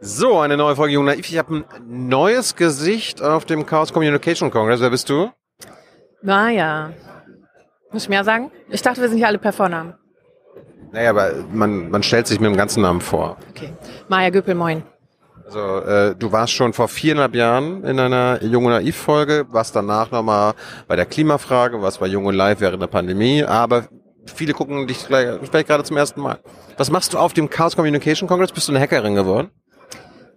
So, eine neue Folge Jung Naiv. Ich habe ein neues Gesicht auf dem Chaos Communication Congress. Wer bist du? Naja. Muss ich mehr sagen? Ich dachte, wir sind hier alle per Vornamen. Naja, aber man, man stellt sich mit dem ganzen Namen vor. Okay. Maja Göpel, moin. Also äh, du warst schon vor viereinhalb Jahren in einer Jung und Naiv Folge, warst danach nochmal bei der Klimafrage, was bei Jung und Live während der Pandemie, aber viele gucken dich vielleicht gerade zum ersten Mal. Was machst du auf dem Chaos Communication Congress? Bist du eine Hackerin geworden?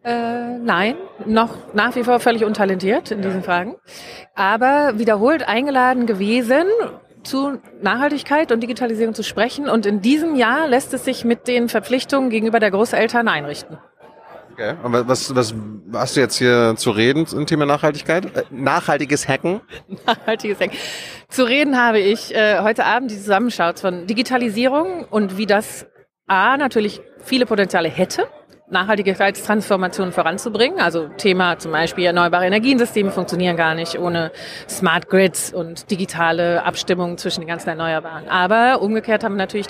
Äh, nein, noch nach wie vor völlig untalentiert in diesen Fragen. Aber wiederholt eingeladen gewesen, zu Nachhaltigkeit und Digitalisierung zu sprechen. Und in diesem Jahr lässt es sich mit den Verpflichtungen gegenüber der Großeltern einrichten. Okay. Und was, was hast du jetzt hier zu reden zum Thema Nachhaltigkeit? Äh, nachhaltiges Hacken? Nachhaltiges Hacken. Zu reden habe ich äh, heute Abend die Zusammenschau von Digitalisierung und wie das A natürlich viele Potenziale hätte Nachhaltigkeitstransformation voranzubringen. Also Thema zum Beispiel erneuerbare Energiensysteme funktionieren gar nicht ohne Smart Grids und digitale Abstimmung zwischen den ganzen Erneuerbaren. Aber umgekehrt haben wir natürlich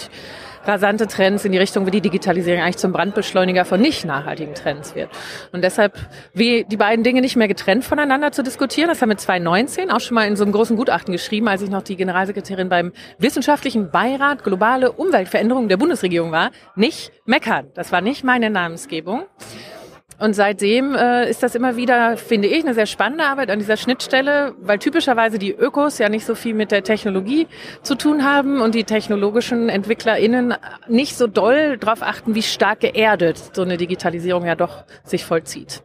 rasante Trends in die Richtung, wie die Digitalisierung eigentlich zum Brandbeschleuniger von nicht nachhaltigen Trends wird. Und deshalb, wie die beiden Dinge nicht mehr getrennt voneinander zu diskutieren, das haben wir 2019 auch schon mal in so einem großen Gutachten geschrieben, als ich noch die Generalsekretärin beim Wissenschaftlichen Beirat Globale Umweltveränderungen der Bundesregierung war, nicht meckern. Das war nicht meine Namensgebung. Und seitdem äh, ist das immer wieder, finde ich, eine sehr spannende Arbeit an dieser Schnittstelle, weil typischerweise die Ökos ja nicht so viel mit der Technologie zu tun haben und die technologischen EntwicklerInnen nicht so doll darauf achten, wie stark geerdet so eine Digitalisierung ja doch sich vollzieht.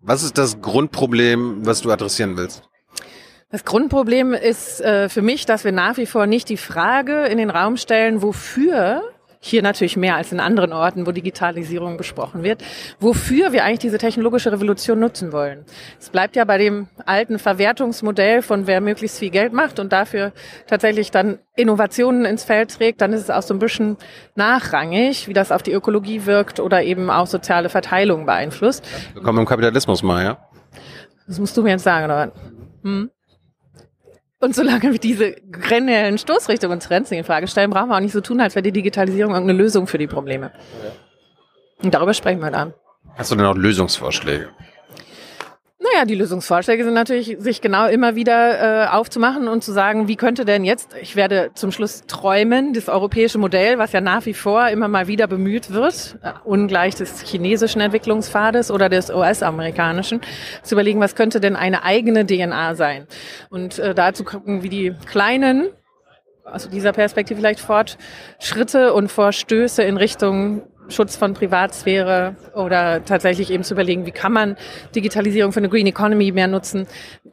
Was ist das Grundproblem, was du adressieren willst? Das Grundproblem ist äh, für mich, dass wir nach wie vor nicht die Frage in den Raum stellen, wofür hier natürlich mehr als in anderen Orten, wo Digitalisierung besprochen wird, wofür wir eigentlich diese technologische Revolution nutzen wollen. Es bleibt ja bei dem alten Verwertungsmodell von wer möglichst viel Geld macht und dafür tatsächlich dann Innovationen ins Feld trägt, dann ist es auch so ein bisschen nachrangig, wie das auf die Ökologie wirkt oder eben auch soziale Verteilung beeinflusst. Wir kommen im Kapitalismus mal, ja? Das musst du mir jetzt sagen, oder? Hm? Und solange wir diese generellen Stoßrichtungen und Trends in Frage stellen, brauchen wir auch nicht so tun, als wäre die Digitalisierung irgendeine Lösung für die Probleme. Und darüber sprechen wir dann. Hast du denn auch Lösungsvorschläge? Naja, die Lösungsvorschläge sind natürlich, sich genau immer wieder äh, aufzumachen und zu sagen, wie könnte denn jetzt, ich werde zum Schluss träumen, das europäische Modell, was ja nach wie vor immer mal wieder bemüht wird, äh, ungleich des chinesischen Entwicklungspfades oder des US-amerikanischen, zu überlegen, was könnte denn eine eigene DNA sein. Und äh, dazu gucken, wie die kleinen aus dieser Perspektive vielleicht Fortschritte und Vorstöße in Richtung Schutz von Privatsphäre oder tatsächlich eben zu überlegen, wie kann man Digitalisierung für eine Green Economy mehr nutzen?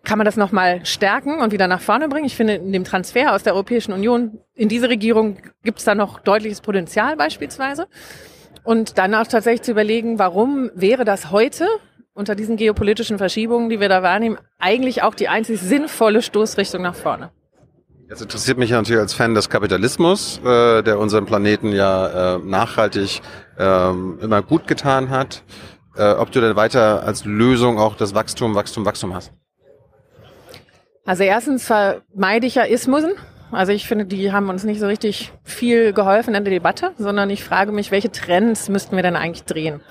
Kann man das nochmal stärken und wieder nach vorne bringen? Ich finde, in dem Transfer aus der Europäischen Union in diese Regierung gibt es da noch deutliches Potenzial beispielsweise. Und dann auch tatsächlich zu überlegen, warum wäre das heute unter diesen geopolitischen Verschiebungen, die wir da wahrnehmen, eigentlich auch die einzig sinnvolle Stoßrichtung nach vorne? Jetzt interessiert mich natürlich als Fan des Kapitalismus, äh, der unseren Planeten ja äh, nachhaltig äh, immer gut getan hat, äh, ob du denn weiter als Lösung auch das Wachstum, Wachstum, Wachstum hast. Also erstens vermeide ich ja Ismusen. Also ich finde, die haben uns nicht so richtig viel geholfen in der Debatte, sondern ich frage mich, welche Trends müssten wir denn eigentlich drehen?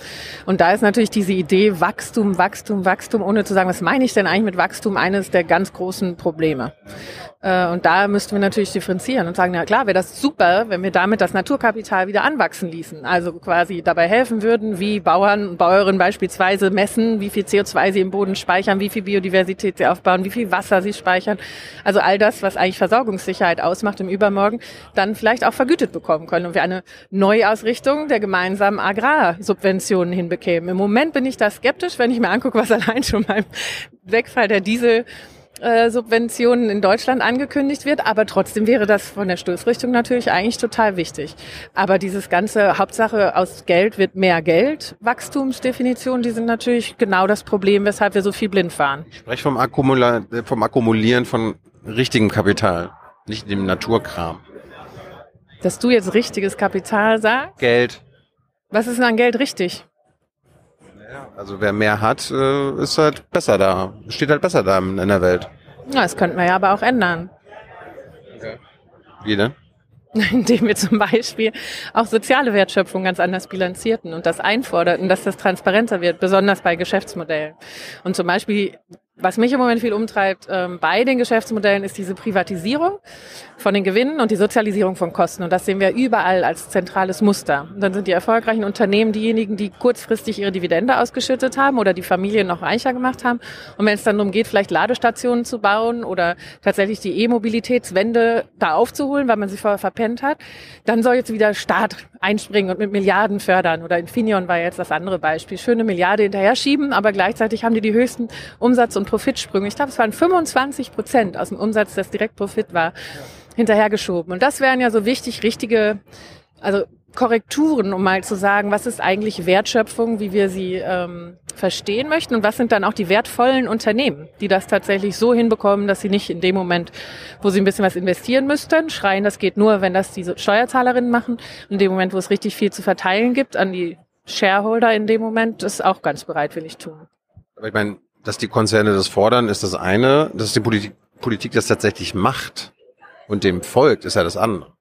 Und da ist natürlich diese Idee Wachstum, Wachstum, Wachstum, ohne zu sagen, was meine ich denn eigentlich mit Wachstum, eines der ganz großen Probleme. Äh, und da müssten wir natürlich differenzieren und sagen, ja klar, wäre das super, wenn wir damit das Naturkapital wieder anwachsen ließen. Also quasi dabei helfen würden, wie Bauern und Bäuerinnen beispielsweise messen, wie viel CO2 sie im Boden speichern, wie viel Biodiversität sie aufbauen, wie viel Wasser sie speichern. Also all das, was eigentlich Versorgungssicherheit ausmacht im Übermorgen, dann vielleicht auch vergütet bekommen können und wir eine Neuausrichtung der gemeinsamen Agrarsubventionen hinbekämen. Im Moment bin ich da skeptisch, wenn ich mir angucke, was allein schon beim Wegfall der Diesel äh, Subventionen in Deutschland angekündigt wird, aber trotzdem wäre das von der Stoßrichtung natürlich eigentlich total wichtig. Aber dieses ganze Hauptsache aus Geld wird mehr Geld, Wachstumsdefinitionen, die sind natürlich genau das Problem, weshalb wir so viel blind fahren. Ich spreche vom, Akkumula vom Akkumulieren von richtigem Kapital, nicht dem Naturkram. Dass du jetzt richtiges Kapital sagst? Geld. Was ist denn an Geld richtig? Also wer mehr hat, äh, ist halt besser da. Steht halt besser da in der Welt. Ja, das könnten wir ja aber auch ändern. Okay. Wie denn? indem wir zum Beispiel auch soziale Wertschöpfung ganz anders bilanzierten und das einforderten, dass das transparenter wird, besonders bei Geschäftsmodellen. Und zum Beispiel was mich im Moment viel umtreibt ähm, bei den Geschäftsmodellen ist diese Privatisierung von den Gewinnen und die Sozialisierung von Kosten. Und das sehen wir überall als zentrales Muster. Und dann sind die erfolgreichen Unternehmen diejenigen, die kurzfristig ihre Dividende ausgeschüttet haben oder die Familien noch reicher gemacht haben. Und wenn es dann darum geht, vielleicht Ladestationen zu bauen oder tatsächlich die E-Mobilitätswende da aufzuholen, weil man sie vorher verpennt hat, dann soll jetzt wieder Staat einspringen und mit Milliarden fördern. Oder Infineon war jetzt das andere Beispiel. Schöne Milliarde hinterher schieben, aber gleichzeitig haben die die höchsten Umsatz- und Profitsprünge, ich glaube, es waren 25 Prozent aus dem Umsatz, das Direktprofit war, hinterhergeschoben. Und das wären ja so wichtig, richtige, also Korrekturen, um mal zu sagen, was ist eigentlich Wertschöpfung, wie wir sie ähm, verstehen möchten und was sind dann auch die wertvollen Unternehmen, die das tatsächlich so hinbekommen, dass sie nicht in dem Moment, wo sie ein bisschen was investieren müssten, schreien, das geht nur, wenn das diese Steuerzahlerinnen machen. In dem Moment, wo es richtig viel zu verteilen gibt an die Shareholder in dem Moment, das auch ganz bereitwillig tun. Aber ich meine, dass die Konzerne das fordern, ist das eine. Dass die Politik, Politik das tatsächlich macht und dem folgt, ist ja das andere.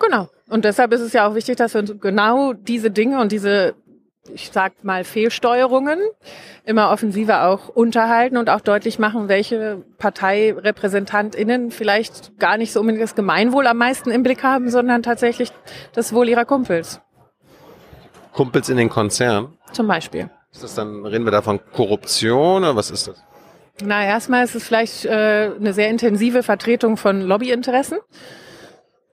Genau. Und deshalb ist es ja auch wichtig, dass wir uns genau diese Dinge und diese, ich sag mal, Fehlsteuerungen immer offensiver auch unterhalten und auch deutlich machen, welche ParteirepräsentantInnen vielleicht gar nicht so unbedingt das Gemeinwohl am meisten im Blick haben, sondern tatsächlich das Wohl ihrer Kumpels. Kumpels in den Konzernen? Zum Beispiel. Ist das dann, reden wir da von Korruption oder was ist das? Na, erstmal ist es vielleicht äh, eine sehr intensive Vertretung von Lobbyinteressen.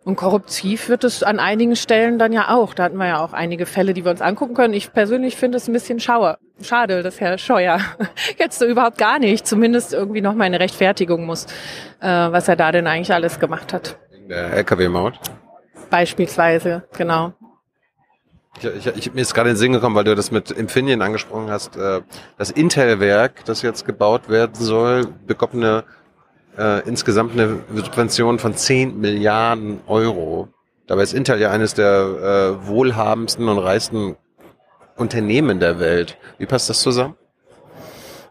Und korruptiv wird es an einigen Stellen dann ja auch. Da hatten wir ja auch einige Fälle, die wir uns angucken können. Ich persönlich finde es ein bisschen schauer. schade, dass Herr Scheuer jetzt so überhaupt gar nicht, zumindest irgendwie noch mal eine Rechtfertigung muss, äh, was er da denn eigentlich alles gemacht hat. In der LKW-Maut? Beispielsweise, genau. Ich, ich, ich, mir ist gerade in den Sinn gekommen, weil du das mit Infineon angesprochen hast. Äh, das Intel-Werk, das jetzt gebaut werden soll, bekommt eine äh, insgesamt eine Subvention von 10 Milliarden Euro. Dabei ist Intel ja eines der äh, wohlhabendsten und reichsten Unternehmen der Welt. Wie passt das zusammen?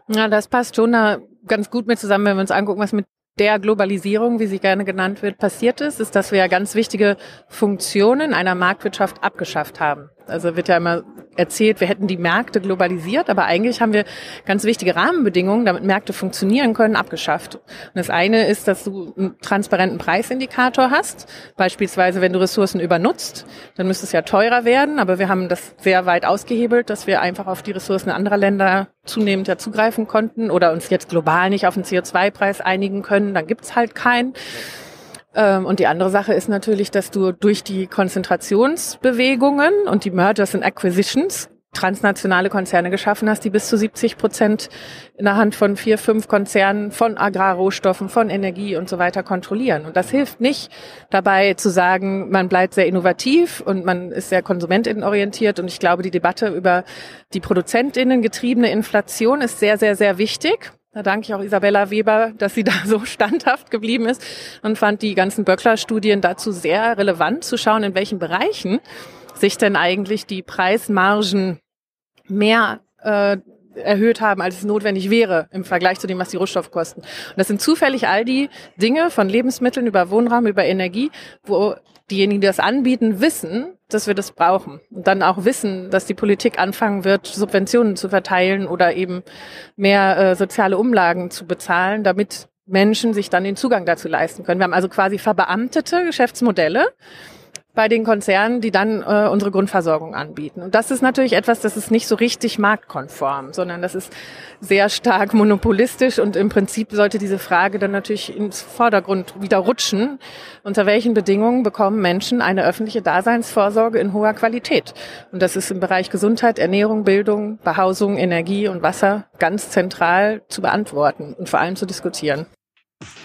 Ja, das passt schon da ganz gut mit zusammen, wenn wir uns angucken, was mit der Globalisierung, wie sie gerne genannt wird, passiert ist, ist, dass wir ja ganz wichtige Funktionen einer Marktwirtschaft abgeschafft haben. Also wird ja immer erzählt, wir hätten die Märkte globalisiert, aber eigentlich haben wir ganz wichtige Rahmenbedingungen, damit Märkte funktionieren können, abgeschafft. Und das eine ist, dass du einen transparenten Preisindikator hast. Beispielsweise, wenn du Ressourcen übernutzt, dann müsste es ja teurer werden, aber wir haben das sehr weit ausgehebelt, dass wir einfach auf die Ressourcen anderer Länder zunehmend ja zugreifen konnten oder uns jetzt global nicht auf den CO2-Preis einigen können, dann gibt's halt keinen. Ähm, und die andere Sache ist natürlich, dass du durch die Konzentrationsbewegungen und die Mergers and Acquisitions transnationale Konzerne geschaffen hast, die bis zu 70 Prozent in der Hand von vier, fünf Konzernen von Agrarrohstoffen, von Energie und so weiter kontrollieren. Und das hilft nicht dabei zu sagen, man bleibt sehr innovativ und man ist sehr konsumentinnenorientiert. Und ich glaube, die Debatte über die Produzentinnen getriebene Inflation ist sehr, sehr, sehr wichtig. Da danke ich auch Isabella Weber, dass sie da so standhaft geblieben ist und fand die ganzen Böckler-Studien dazu sehr relevant, zu schauen, in welchen Bereichen sich denn eigentlich die Preismargen mehr äh, erhöht haben, als es notwendig wäre im Vergleich zu dem, was die Rohstoffkosten. Und das sind zufällig all die Dinge von Lebensmitteln über Wohnraum, über Energie, wo diejenigen, die das anbieten, wissen, dass wir das brauchen. Und dann auch wissen, dass die Politik anfangen wird, Subventionen zu verteilen oder eben mehr äh, soziale Umlagen zu bezahlen, damit Menschen sich dann den Zugang dazu leisten können. Wir haben also quasi verbeamtete Geschäftsmodelle, bei den Konzernen, die dann äh, unsere Grundversorgung anbieten. Und das ist natürlich etwas, das ist nicht so richtig marktkonform, sondern das ist sehr stark monopolistisch und im Prinzip sollte diese Frage dann natürlich ins Vordergrund wieder rutschen. Unter welchen Bedingungen bekommen Menschen eine öffentliche Daseinsvorsorge in hoher Qualität? Und das ist im Bereich Gesundheit, Ernährung, Bildung, Behausung, Energie und Wasser ganz zentral zu beantworten und vor allem zu diskutieren.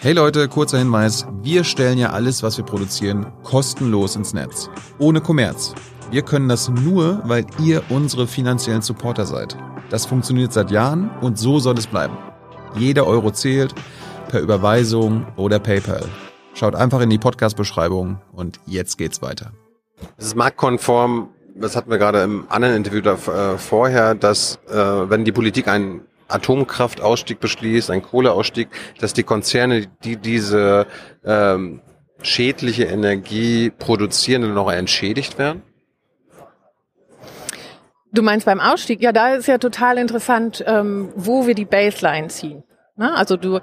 Hey Leute, kurzer Hinweis. Wir stellen ja alles, was wir produzieren, kostenlos ins Netz. Ohne Kommerz. Wir können das nur, weil ihr unsere finanziellen Supporter seid. Das funktioniert seit Jahren und so soll es bleiben. Jeder Euro zählt, per Überweisung oder PayPal. Schaut einfach in die Podcast-Beschreibung und jetzt geht's weiter. Es ist marktkonform, das hatten wir gerade im anderen Interview da, äh, vorher, dass äh, wenn die Politik einen Atomkraftausstieg beschließt, einen Kohleausstieg, dass die Konzerne, die diese ähm, schädliche Energie produzieren und noch entschädigt werden? Du meinst beim Ausstieg? Ja, da ist ja total interessant, ähm, wo wir die Baseline ziehen. Ne? Also du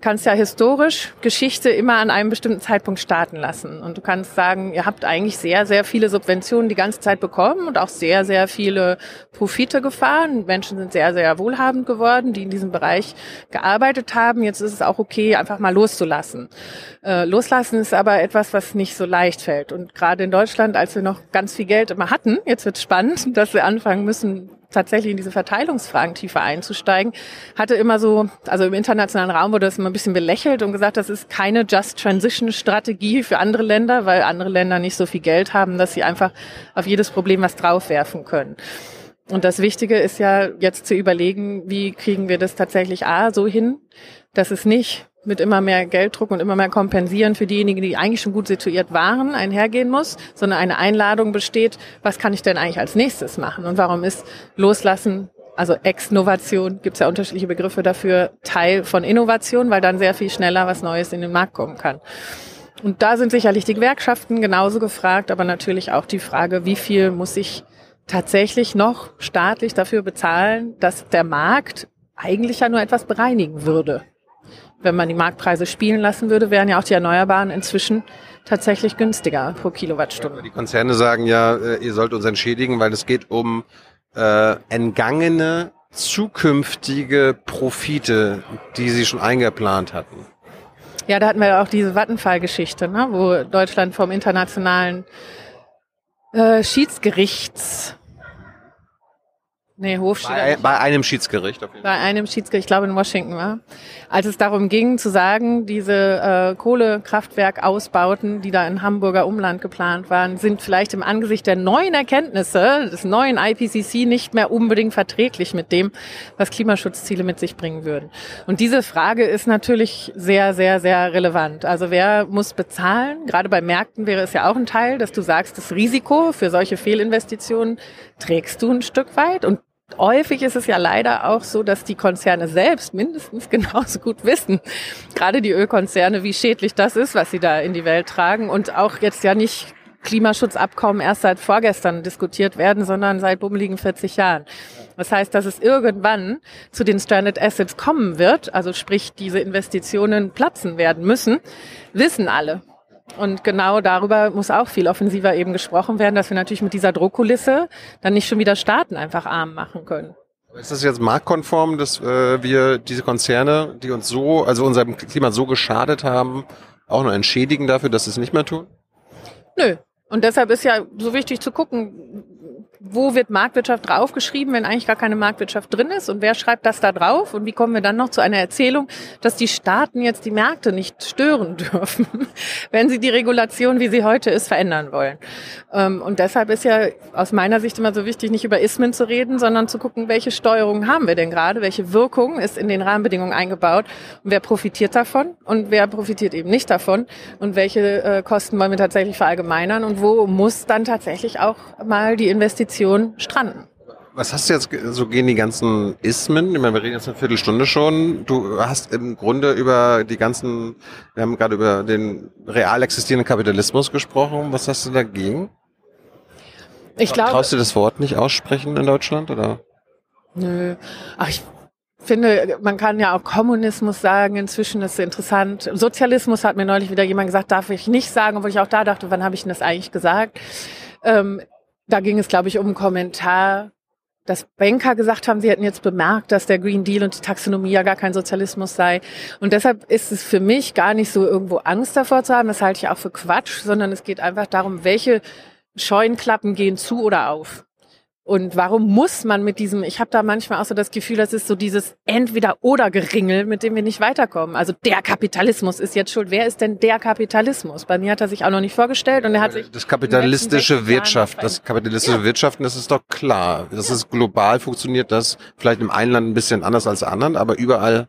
kannst ja historisch Geschichte immer an einem bestimmten Zeitpunkt starten lassen. Und du kannst sagen, ihr habt eigentlich sehr, sehr viele Subventionen die ganze Zeit bekommen und auch sehr, sehr viele Profite gefahren. Menschen sind sehr, sehr wohlhabend geworden, die in diesem Bereich gearbeitet haben. Jetzt ist es auch okay, einfach mal loszulassen. Äh, loslassen ist aber etwas, was nicht so leicht fällt. Und gerade in Deutschland, als wir noch ganz viel Geld immer hatten, jetzt wird spannend, dass wir anfangen müssen, tatsächlich in diese Verteilungsfragen tiefer einzusteigen, hatte immer so, also im internationalen Raum wurde das immer ein bisschen belächelt und gesagt, das ist keine Just Transition Strategie für andere Länder, weil andere Länder nicht so viel Geld haben, dass sie einfach auf jedes Problem was draufwerfen können. Und das Wichtige ist ja jetzt zu überlegen, wie kriegen wir das tatsächlich A so hin, dass es nicht mit immer mehr Gelddruck und immer mehr Kompensieren für diejenigen, die eigentlich schon gut situiert waren, einhergehen muss, sondern eine Einladung besteht, was kann ich denn eigentlich als nächstes machen und warum ist Loslassen, also Exnovation, gibt es ja unterschiedliche Begriffe dafür, Teil von Innovation, weil dann sehr viel schneller was Neues in den Markt kommen kann. Und da sind sicherlich die Gewerkschaften genauso gefragt, aber natürlich auch die Frage, wie viel muss ich tatsächlich noch staatlich dafür bezahlen, dass der Markt eigentlich ja nur etwas bereinigen würde wenn man die Marktpreise spielen lassen würde, wären ja auch die Erneuerbaren inzwischen tatsächlich günstiger pro Kilowattstunde. Die Konzerne sagen ja, äh, ihr sollt uns entschädigen, weil es geht um äh, entgangene zukünftige Profite, die sie schon eingeplant hatten. Ja, da hatten wir auch diese Vattenfall-Geschichte, ne, wo Deutschland vom internationalen äh, Schiedsgerichts Nee, Hof bei, bei einem Schiedsgericht. Auf jeden Bei einem Schiedsgericht, ich glaube in Washington war. Als es darum ging zu sagen, diese äh, Kohlekraftwerkausbauten, die da in Hamburger Umland geplant waren, sind vielleicht im Angesicht der neuen Erkenntnisse des neuen IPCC nicht mehr unbedingt verträglich mit dem, was Klimaschutzziele mit sich bringen würden. Und diese Frage ist natürlich sehr, sehr, sehr relevant. Also wer muss bezahlen? Gerade bei Märkten wäre es ja auch ein Teil, dass du sagst, das Risiko für solche Fehlinvestitionen trägst du ein Stück weit und Häufig ist es ja leider auch so, dass die Konzerne selbst mindestens genauso gut wissen, gerade die Ölkonzerne, wie schädlich das ist, was sie da in die Welt tragen und auch jetzt ja nicht Klimaschutzabkommen erst seit vorgestern diskutiert werden, sondern seit bummeligen 40 Jahren. Das heißt, dass es irgendwann zu den Stranded Assets kommen wird, also sprich diese Investitionen platzen werden müssen, wissen alle. Und genau darüber muss auch viel offensiver eben gesprochen werden, dass wir natürlich mit dieser Druckkulisse dann nicht schon wieder Staaten einfach arm machen können. Ist das jetzt marktkonform, dass äh, wir diese Konzerne, die uns so, also unserem Klima so geschadet haben, auch noch entschädigen dafür, dass sie es nicht mehr tun? Nö. Und deshalb ist ja so wichtig zu gucken, wo wird Marktwirtschaft draufgeschrieben, wenn eigentlich gar keine Marktwirtschaft drin ist? Und wer schreibt das da drauf? Und wie kommen wir dann noch zu einer Erzählung, dass die Staaten jetzt die Märkte nicht stören dürfen, wenn sie die Regulation, wie sie heute ist, verändern wollen? Ähm, und deshalb ist ja aus meiner Sicht immer so wichtig, nicht über Ismen zu reden, sondern zu gucken, welche Steuerungen haben wir denn gerade? Welche Wirkung ist in den Rahmenbedingungen eingebaut? Und wer profitiert davon? Und wer profitiert eben nicht davon? Und welche äh, Kosten wollen wir tatsächlich verallgemeinern? Und wo muss dann tatsächlich auch mal die Investition Investition stranden. Was hast du jetzt, so gehen die ganzen Ismen, ich meine, wir reden jetzt eine Viertelstunde schon, du hast im Grunde über die ganzen, wir haben gerade über den real existierenden Kapitalismus gesprochen, was hast du dagegen? Ich glaube. Traust du das Wort nicht aussprechen in Deutschland, oder? Nö. Ach, ich finde, man kann ja auch Kommunismus sagen. Inzwischen ist es interessant. Sozialismus hat mir neulich wieder jemand gesagt, darf ich nicht sagen, obwohl ich auch da dachte, wann habe ich denn das eigentlich gesagt? Ähm, da ging es, glaube ich, um einen Kommentar, dass Banker gesagt haben, sie hätten jetzt bemerkt, dass der Green Deal und die Taxonomie ja gar kein Sozialismus sei. Und deshalb ist es für mich gar nicht so irgendwo Angst davor zu haben, das halte ich auch für Quatsch, sondern es geht einfach darum, welche Scheunenklappen gehen zu oder auf. Und warum muss man mit diesem, ich habe da manchmal auch so das Gefühl, das ist so dieses Entweder-Oder-Geringel, mit dem wir nicht weiterkommen. Also der Kapitalismus ist jetzt schuld. Wer ist denn der Kapitalismus? Bei mir hat er sich auch noch nicht vorgestellt und er hat sich... Das kapitalistische Wirtschaft, das kapitalistische ja. Wirtschaften, das ist doch klar. Das ja. ist global, funktioniert das vielleicht im einen Land ein bisschen anders als anderen, aber überall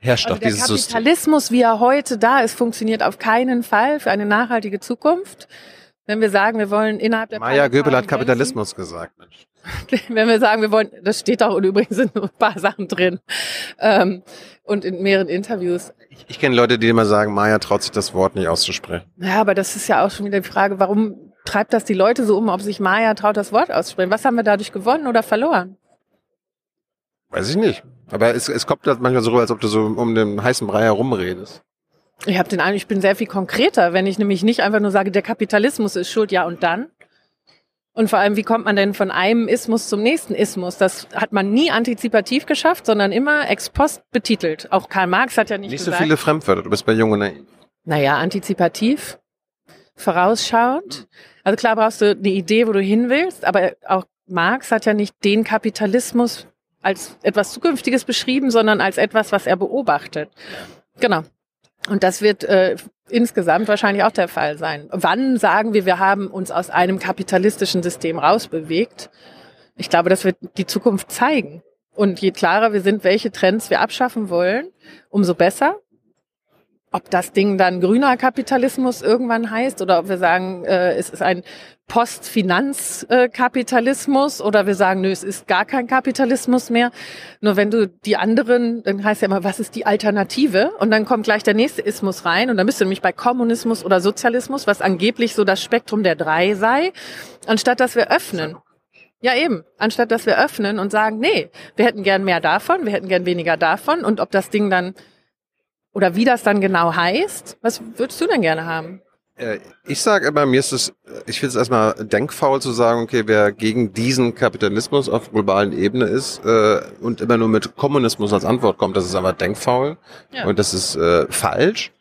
herrscht also doch dieses System. Der Kapitalismus, wie er heute da ist, funktioniert auf keinen Fall für eine nachhaltige Zukunft Wenn wir sagen, wir wollen innerhalb der Maya Göbel hat Kapitalismus gesagt. Mensch. Wenn wir sagen, wir wollen, das steht auch und übrigens sind ein paar Sachen drin ähm, und in mehreren Interviews. Ich, ich kenne Leute, die immer sagen, Maya traut sich das Wort nicht auszusprechen. Ja, aber das ist ja auch schon wieder die Frage, warum treibt das die Leute so um, ob sich Maya traut, das Wort auszusprechen? Was haben wir dadurch gewonnen oder verloren? Weiß ich nicht. Aber es, es kommt halt manchmal so rüber, als ob du so um den heißen Brei herumredest. Ich habe den Eindruck, ich bin sehr viel konkreter, wenn ich nämlich nicht einfach nur sage, der Kapitalismus ist schuld, ja und dann. Und vor allem, wie kommt man denn von einem Ismus zum nächsten Ismus? Das hat man nie antizipativ geschafft, sondern immer ex post betitelt. Auch Karl Marx hat ja nicht, Nicht gesagt. so viele Fremdwörter, du bist bei Jung und Naiv. Naja, antizipativ, vorausschauend. Also klar brauchst du eine Idee, wo du hin willst, aber auch Marx hat ja nicht den Kapitalismus als etwas Zukünftiges beschrieben, sondern als etwas, was er beobachtet. Genau. Und das wird äh, insgesamt wahrscheinlich auch der Fall sein. Wann sagen wir, wir haben uns aus einem kapitalistischen System rausbewegt? Ich glaube, das wird die Zukunft zeigen. Und je klarer wir sind, welche Trends wir abschaffen wollen, umso besser. Ob das Ding dann grüner Kapitalismus irgendwann heißt oder ob wir sagen, äh, es ist ein Postfinanzkapitalismus oder wir sagen, nö, es ist gar kein Kapitalismus mehr. Nur wenn du die anderen, dann heißt ja immer, was ist die Alternative? Und dann kommt gleich der nächste Ismus rein und dann bist du nämlich bei Kommunismus oder Sozialismus, was angeblich so das Spektrum der drei sei, anstatt dass wir öffnen. Ja, eben. Anstatt dass wir öffnen und sagen, nee, wir hätten gern mehr davon, wir hätten gern weniger davon und ob das Ding dann oder wie das dann genau heißt, was würdest du denn gerne haben? Äh, Ich sage immer, mir ist es, ich finde es erstmal denkfaul zu sagen, okay, wer gegen diesen Kapitalismus auf globalen Ebene ist äh, und immer nur mit Kommunismus als Antwort kommt, das ist einfach denkfaul Ja. und das ist äh, falsch.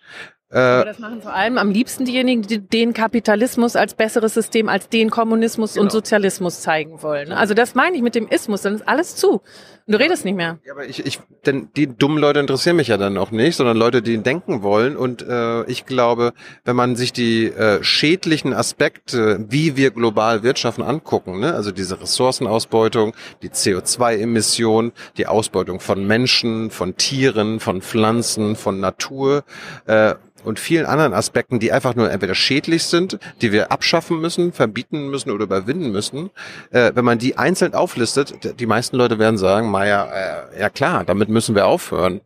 Aber Äh, das machen vor allem am liebsten diejenigen, die den Kapitalismus als besseres System als den Kommunismus und Genau. Sozialismus zeigen wollen. Also das meine ich mit dem Ismus, dann ist alles zu. Und du redest nicht mehr. ja, aber ich, ich, denn die dummen Leute interessieren mich ja dann auch nicht, sondern Leute, die denken wollen. Und äh, ich glaube, wenn man sich die äh, schädlichen Aspekte, wie wir global wirtschaften, angucken, ne? also diese Ressourcenausbeutung, die CO2-Emission, die Ausbeutung von Menschen, von Tieren, von Pflanzen, von Natur, äh, und vielen anderen Aspekten, die einfach nur entweder schädlich sind, die wir abschaffen müssen, verbieten müssen oder überwinden müssen. Äh, wenn man die einzeln auflistet, die meisten Leute werden sagen, Maja, äh, ja klar, damit müssen wir aufhören.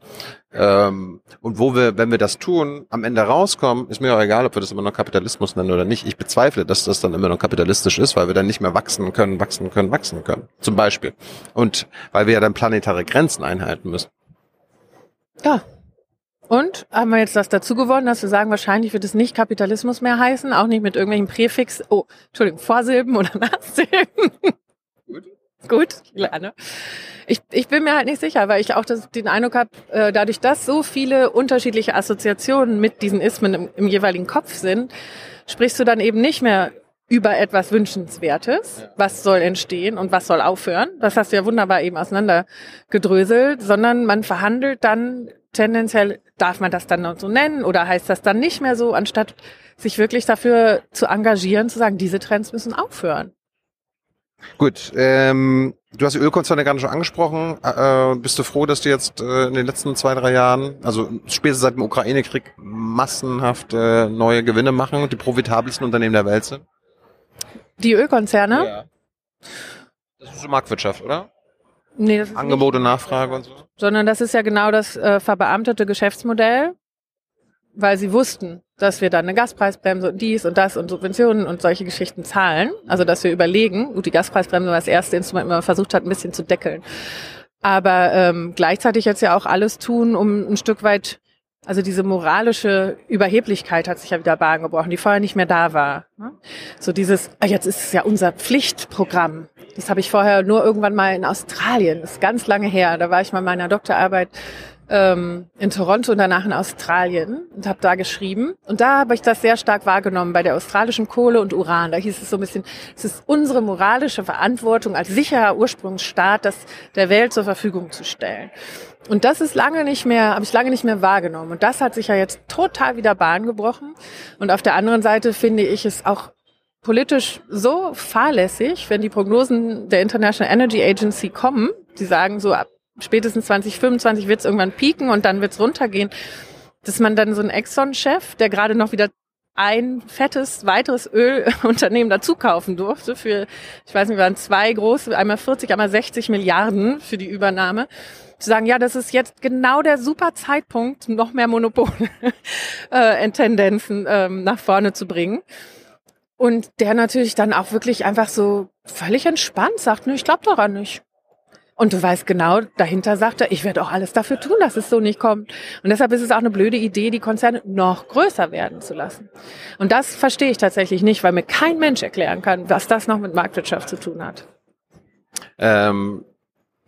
Ähm, und wo wir, wenn wir das tun, am Ende rauskommen, ist mir auch egal, ob wir das immer noch Kapitalismus nennen oder nicht. Ich bezweifle, dass das dann immer noch kapitalistisch ist, weil wir dann nicht mehr wachsen können, wachsen können, wachsen können. Zum Beispiel. Und weil wir ja dann planetare Grenzen einhalten müssen. Ja. Und haben wir jetzt das dazu gewonnen, dass wir sagen, wahrscheinlich wird es nicht Kapitalismus mehr heißen, auch nicht mit irgendwelchen Präfix, oh, Entschuldigung, Vorsilben oder Nachsilben. Gut, ich lerne. Ich, ich bin mir halt nicht sicher, weil ich auch das, den Eindruck habe, äh, dadurch, dass so viele unterschiedliche Assoziationen mit diesen Ismen im, im jeweiligen Kopf sind, sprichst du dann eben nicht mehr über etwas Wünschenswertes, was soll entstehen und was soll aufhören. Das hast du ja wunderbar eben auseinandergedröselt, sondern man verhandelt dann tendenziell, darf man das dann noch so nennen oder heißt das dann nicht mehr so, anstatt sich wirklich dafür zu engagieren, zu sagen, diese Trends müssen aufhören. Gut, ähm, du hast die Ölkonzerne gerade schon angesprochen. Äh, äh, bist du froh, dass die jetzt äh, in den letzten zwei, drei Jahren, also spätestens seit dem Ukraine-Krieg, massenhaft äh, neue Gewinne machen und die profitabelsten Unternehmen der Welt sind? Die Ölkonzerne? Ja. Das ist so Marktwirtschaft, oder? Nee, das ist Angebot und nicht, Nachfrage und so. sondern das ist ja genau das äh, verbeamtete Geschäftsmodell, weil sie wussten, dass wir dann eine Gaspreisbremse und dies und das und Subventionen und solche Geschichten zahlen. Also dass wir überlegen, gut, die Gaspreisbremse war das erste Instrument, das man versucht hat, ein bisschen zu deckeln. Aber ähm, gleichzeitig jetzt ja auch alles tun, um ein Stück weit, also diese moralische Überheblichkeit hat sich ja wieder Bahn gebrochen, die vorher nicht mehr da war. ne? So dieses, ah, jetzt ist es ja unser Pflichtprogramm. Das habe ich vorher nur irgendwann mal in Australien, das ist ganz lange her. Da war ich mal in meiner Doktorarbeit ähm, in Toronto und danach in Australien und habe da geschrieben. Und da habe ich das sehr stark wahrgenommen bei der australischen Kohle und Uran. Da hieß es so ein bisschen, es ist unsere moralische Verantwortung als sicherer Ursprungsstaat, das der Welt zur Verfügung zu stellen. Und das ist lange nicht mehr, habe ich lange nicht mehr wahrgenommen. Und das hat sich ja jetzt total wieder Bahn gebrochen. Und auf der anderen Seite finde ich es auch politisch so fahrlässig, wenn die Prognosen der International Energy Agency kommen, die sagen so ab spätestens 2025 wird es irgendwann pieken und dann wird es runtergehen, dass man dann so einen Exxon-Chef, der gerade noch wieder ein fettes weiteres Ölunternehmen dazu kaufen durfte für, ich weiß nicht, waren zwei große, einmal 40, einmal 60 Milliarden für die Übernahme zu sagen, ja, das ist jetzt genau der super Zeitpunkt, noch mehr Monopole äh, Tendenzen ähm, nach vorne zu bringen. Und der natürlich dann auch wirklich einfach so völlig entspannt sagt, ne, ich glaube daran nicht. Und du weißt genau, dahinter sagt er, ich werde auch alles dafür tun, dass es so nicht kommt. Und deshalb ist es auch eine blöde Idee, die Konzerne noch größer werden zu lassen. Und das verstehe ich tatsächlich nicht, weil mir kein Mensch erklären kann, was das noch mit Marktwirtschaft zu tun hat. Ähm,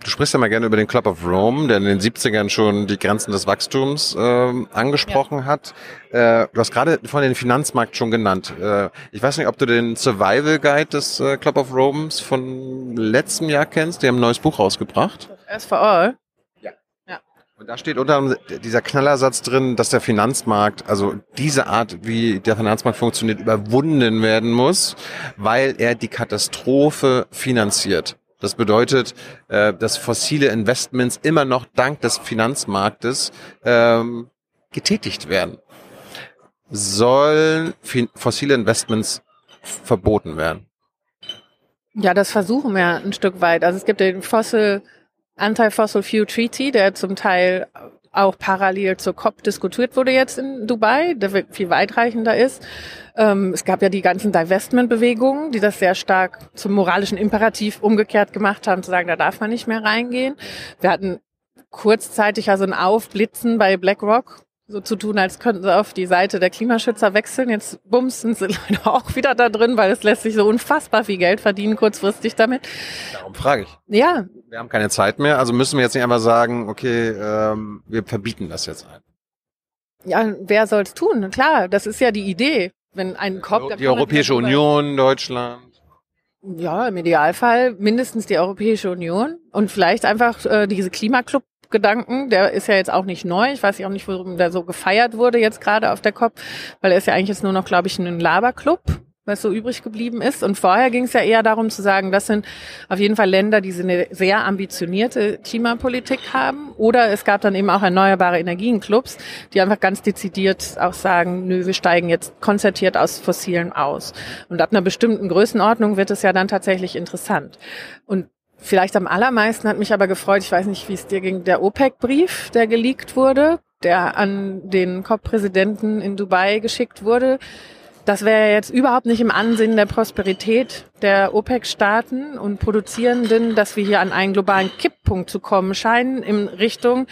Du sprichst ja mal gerne über den Club of Rome, der in den 70ern schon die Grenzen des Wachstums äh, angesprochen ja. hat. Äh, du hast gerade von den Finanzmarkt schon genannt. Äh, ich weiß nicht, ob du den Survival Guide des äh, Club of Romes von letztem Jahr kennst. Die haben ein neues Buch rausgebracht. As for all. Ja. ja. Und da steht unter dieser Knallersatz drin, dass der Finanzmarkt, also diese Art, wie der Finanzmarkt funktioniert, überwunden werden muss, weil er die Katastrophe finanziert. Das bedeutet, äh, dass fossile Investments immer noch dank des Finanzmarktes ähm, getätigt werden. Sollen fossile Investments verboten werden? Ja, das versuchen wir ein Stück weit. Also es gibt den Fossil Anti-Fossil Fuel Treaty, der zum Teil auch parallel zur COP diskutiert wurde jetzt in Dubai, der viel weitreichender ist. Ähm, es gab ja die ganzen Divestment-Bewegungen, die das sehr stark zum moralischen Imperativ umgekehrt gemacht haben, zu sagen, da darf man nicht mehr reingehen. Wir hatten kurzzeitig also ein Aufblitzen bei BlackRock, so zu tun, als könnten sie auf die Seite der Klimaschützer wechseln. Jetzt bumsen sie leider auch wieder da drin, weil es lässt sich so unfassbar viel Geld verdienen kurzfristig damit. Darum frage ich. Ja. Wir haben keine Zeit mehr, also müssen wir jetzt nicht einfach sagen, okay, ähm, wir verbieten das jetzt ein. Ja, wer soll es tun? Klar, das ist ja die Idee wenn ein Kopf... Die Europäische Union, Deutschland. Ja, im Idealfall mindestens die Europäische Union und vielleicht einfach äh, diese Klimaclub Gedanken, der ist ja jetzt auch nicht neu. Ich weiß auch nicht, warum der so gefeiert wurde jetzt gerade auf der COP, weil er ist ja eigentlich jetzt nur noch, glaube ich, ein Laberclub was so übrig geblieben ist. Und vorher ging es ja eher darum zu sagen, das sind auf jeden Fall Länder, die eine sehr ambitionierte Klimapolitik haben. Oder es gab dann eben auch erneuerbare Energienclubs, die einfach ganz dezidiert auch sagen, nö, wir steigen jetzt konzertiert aus Fossilen aus. Und ab einer bestimmten Größenordnung wird es ja dann tatsächlich interessant. Und Vielleicht am allermeisten hat mich aber gefreut, ich weiß nicht, wie es dir ging, der OPEC-Brief, der geleakt wurde, der an den COP-Präsidenten in Dubai geschickt wurde. Das wäre jetzt überhaupt nicht im Ansinnen der Prosperität der OPEC-Staaten und Produzierenden, dass wir hier an einen globalen Kipppunkt zu kommen scheinen in Richtung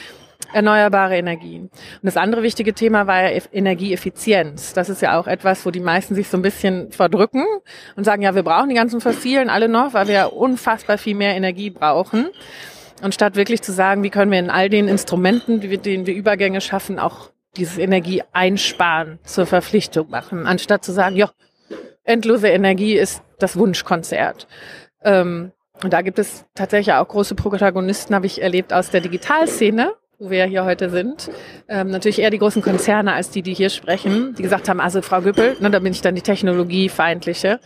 erneuerbare Energien. Und das andere wichtige Thema war ja Energieeffizienz. Das ist ja auch etwas, wo die meisten sich so ein bisschen verdrücken und sagen, ja, wir brauchen die ganzen Fossilen alle noch, weil wir unfassbar viel mehr Energie brauchen. Und statt wirklich zu sagen, wie können wir in all den Instrumenten, denen wir Übergänge schaffen, auch dieses Energieeinsparen zur Verpflichtung machen, anstatt zu sagen, ja, endlose Energie ist das Wunschkonzert. Ähm, und da gibt es tatsächlich auch große Protagonisten, habe ich erlebt aus der Digitalszene, wo wir hier heute sind. Ähm, natürlich eher die großen Konzerne als die, die hier sprechen, die gesagt haben, also Frau Güppel, ne, da bin ich dann die Technologiefeindliche.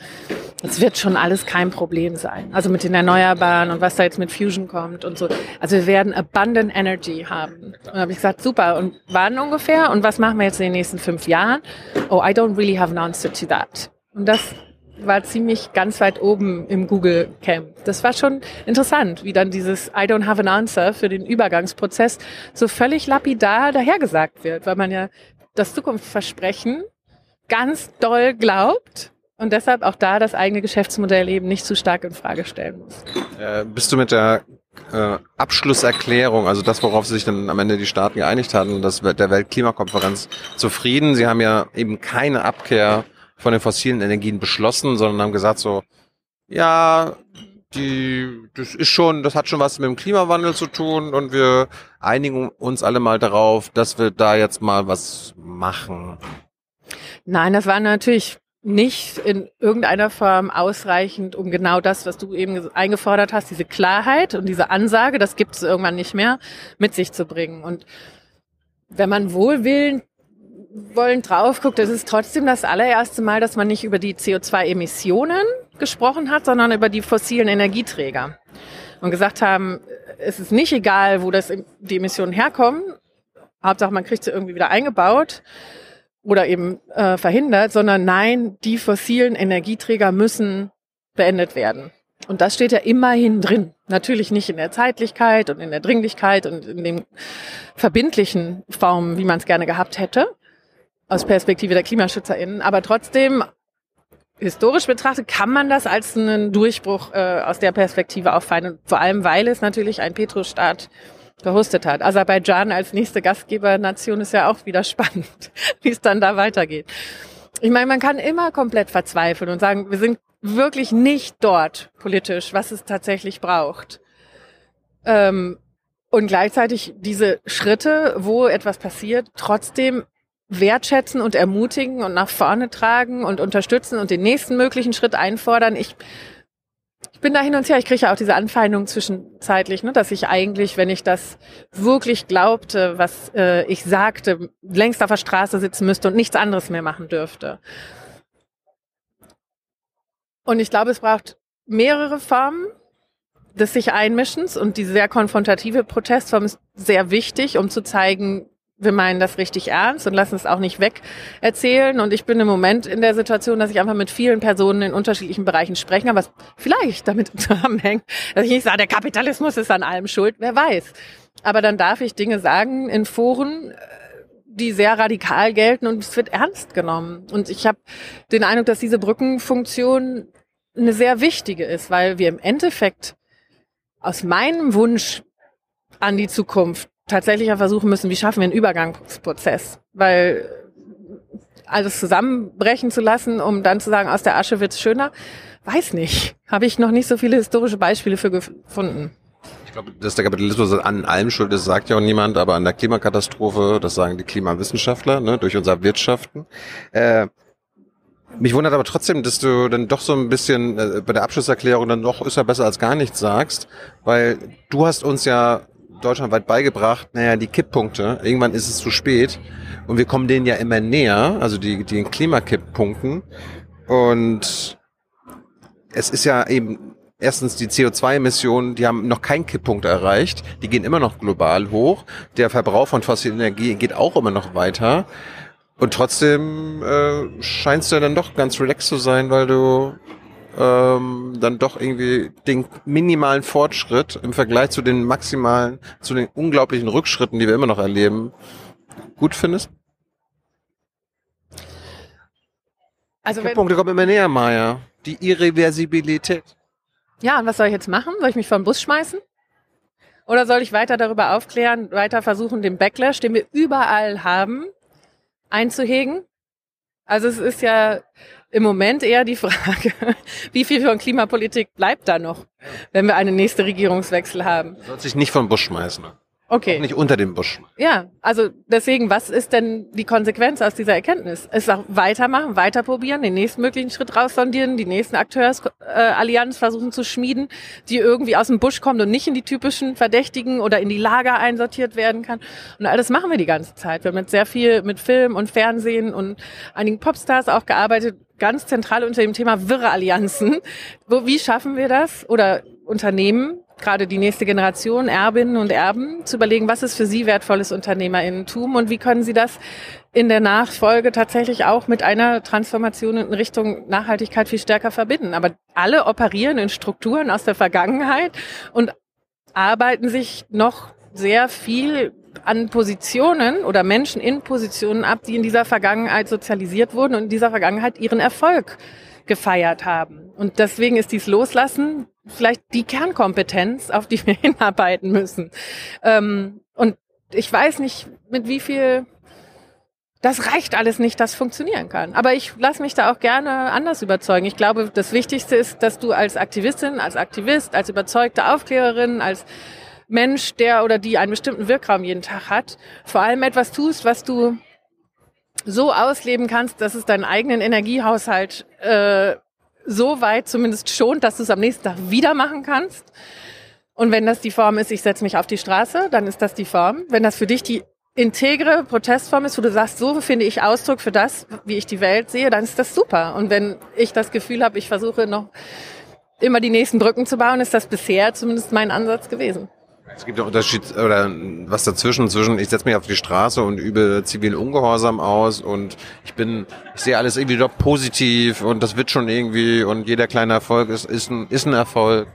Es wird schon alles kein Problem sein. Also mit den Erneuerbaren und was da jetzt mit Fusion kommt und so. Also wir werden abundant Energy haben. Und dann habe ich gesagt, super. Und wann ungefähr? Und was machen wir jetzt in den nächsten fünf Jahren? Oh, I don't really have an answer to that. Und das war ziemlich ganz weit oben im Google Camp. Das war schon interessant, wie dann dieses I don't have an answer für den Übergangsprozess so völlig lapidar dahergesagt wird, weil man ja das Zukunftsversprechen ganz doll glaubt und deshalb auch da das eigene Geschäftsmodell eben nicht zu stark in Frage stellen muss. Äh, bist du mit der äh, Abschlusserklärung, also das, worauf sich dann am Ende die Staaten geeinigt hatten, das der Weltklimakonferenz zufrieden? Sie haben ja eben keine Abkehr von den fossilen Energien beschlossen, sondern haben gesagt so, ja, die, das ist schon, das hat schon was mit dem Klimawandel zu tun und wir einigen uns alle mal darauf, dass wir da jetzt mal was machen. Nein, das war natürlich nicht in irgendeiner Form ausreichend, um genau das, was du eben eingefordert hast, diese Klarheit und diese Ansage, das gibt es irgendwann nicht mehr, mit sich zu bringen. Und wenn man wohlwillend wollen drauf guckt, es ist trotzdem das allererste Mal, dass man nicht über die CO2-Emissionen gesprochen hat, sondern über die fossilen Energieträger. Und gesagt haben, es ist nicht egal, wo das die Emissionen herkommen. Hauptsache, man kriegt sie irgendwie wieder eingebaut. oder eben äh, verhindert, sondern nein, die fossilen Energieträger müssen beendet werden. Und das steht ja immerhin drin. Natürlich nicht in der Zeitlichkeit und in der Dringlichkeit und in den verbindlichen Formen, wie man es gerne gehabt hätte, aus Perspektive der KlimaschützerInnen. Aber trotzdem, historisch betrachtet, kann man das als einen Durchbruch äh, aus der Perspektive auffallen. vor allem, weil es natürlich ein Petrostaat gehostet hat. Aserbaidschan als nächste Gastgebernation ist ja auch wieder spannend, wie es dann da weitergeht. Ich meine, man kann immer komplett verzweifeln und sagen, wir sind wirklich nicht dort politisch, was es tatsächlich braucht. Ähm, und gleichzeitig diese Schritte, wo etwas passiert, trotzdem wertschätzen und ermutigen und nach vorne tragen und unterstützen und den nächsten möglichen Schritt einfordern. Ich, ich bin da hin und her. Ich kriege ja auch diese Anfeindung zwischenzeitlich, ne, dass ich eigentlich, wenn ich das wirklich glaubte, was äh, ich sagte, längst auf der Straße sitzen müsste und nichts anderes mehr machen dürfte. Und ich glaube, es braucht mehrere Formen des sich Einmischens und die sehr konfrontative Protestform ist sehr wichtig, um zu zeigen, wir meinen das richtig ernst und lassen es auch nicht weg erzählen. Und ich bin im Moment in der Situation, dass ich einfach mit vielen Personen in unterschiedlichen Bereichen sprechen kann, was vielleicht damit zusammenhängt, dass ich nicht sage, der Kapitalismus ist an allem schuld, wer weiß. Aber dann darf ich Dinge sagen in Foren, die sehr radikal gelten und es wird ernst genommen. Und ich habe den Eindruck, dass diese Brückenfunktion eine sehr wichtige ist, weil wir im Endeffekt aus meinem Wunsch an die Zukunft tatsächlich versuchen müssen, wie schaffen wir einen Übergangsprozess, weil alles zusammenbrechen zu lassen, um dann zu sagen, aus der Asche wird's schöner, weiß nicht. Habe ich noch nicht so viele historische Beispiele für gefunden. Ich glaube, dass der Kapitalismus an allem schuld ist, sagt ja auch niemand, aber an der Klimakatastrophe, das sagen die Klimawissenschaftler, ne, durch unser Wirtschaften. Äh, mich wundert aber trotzdem, dass du dann doch so ein bisschen äh, bei der Abschlusserklärung dann doch ist ja besser als gar nichts sagst, weil du hast uns ja deutschlandweit beigebracht, naja, die Kipppunkte, irgendwann ist es zu spät. Und wir kommen denen ja immer näher, also die, die Klimakipppunkten. Und es ist ja eben erstens die CO2-Emissionen, die haben noch keinen Kipppunkt erreicht, die gehen immer noch global hoch, der Verbrauch von fossiler Energie geht auch immer noch weiter. Und trotzdem äh, scheinst du dann doch ganz relaxed zu sein, weil du ähm, dann doch irgendwie den minimalen Fortschritt im Vergleich zu den maximalen, zu den unglaublichen Rückschritten, die wir immer noch erleben, gut findest? Also wenn, Punkte kommen immer näher, Maya. Die Irreversibilität. Ja, und was soll ich jetzt machen? Soll ich mich vom Bus schmeißen? Oder soll ich weiter darüber aufklären, weiter versuchen, den Backlash, den wir überall haben, einzuhegen. Also es ist ja im Moment eher die Frage, wie viel von Klimapolitik bleibt da noch, wenn wir einen nächsten Regierungswechsel haben. Soll sich nicht vom Busch schmeißen. Okay. Auch nicht unter dem Busch. Ja, also deswegen, was ist denn die Konsequenz aus dieser Erkenntnis? Es auch weitermachen, weiter probieren, den nächsten möglichen Schritt raussondieren, die nächsten Akteursallianz äh, versuchen zu schmieden, die irgendwie aus dem Busch kommt und nicht in die typischen Verdächtigen oder in die Lager einsortiert werden kann. Und all das machen wir die ganze Zeit. Wir haben jetzt sehr viel mit Film und Fernsehen und einigen Popstars auch gearbeitet, ganz zentral unter dem Thema wirre Allianzen. Wo, wie schaffen wir das? Oder Unternehmen, gerade die nächste Generation, Erbinnen und Erben, zu überlegen, was ist für sie wertvolles Unternehmerinnentum und wie können sie das in der Nachfolge tatsächlich auch mit einer Transformation in Richtung Nachhaltigkeit viel stärker verbinden. Aber alle operieren in Strukturen aus der Vergangenheit und arbeiten sich noch sehr viel an Positionen oder Menschen in Positionen ab, die in dieser Vergangenheit sozialisiert wurden und in dieser Vergangenheit ihren Erfolg gefeiert haben. Und deswegen ist dies Loslassen vielleicht die Kernkompetenz, auf die wir hinarbeiten müssen. Ähm, und ich weiß nicht, mit wie viel das reicht alles nicht, das funktionieren kann. Aber ich lasse mich da auch gerne anders überzeugen. Ich glaube, das Wichtigste ist, dass du als Aktivistin, als Aktivist, als überzeugte Aufklärerin, als Mensch, der oder die einen bestimmten Wirkraum jeden Tag hat, vor allem etwas tust, was du so ausleben kannst, dass es deinen eigenen Energiehaushalt äh, so weit zumindest schont, dass du es am nächsten Tag wieder machen kannst. Und wenn das die Form ist, ich setze mich auf die Straße, dann ist das die Form. Wenn das für dich die integre Protestform ist, wo du sagst, so finde ich Ausdruck für das, wie ich die Welt sehe, dann ist das super. Und wenn ich das Gefühl habe, ich versuche noch immer die nächsten Brücken zu bauen, ist das bisher zumindest mein Ansatz gewesen. Es gibt einen Unterschied oder was dazwischen, zwischen ich setze mich auf die Straße und übe zivilen Ungehorsam aus und ich bin, ich sehe alles irgendwie doch positiv und das wird schon irgendwie und jeder kleine Erfolg ist, ist, ein, ist ein Erfolg.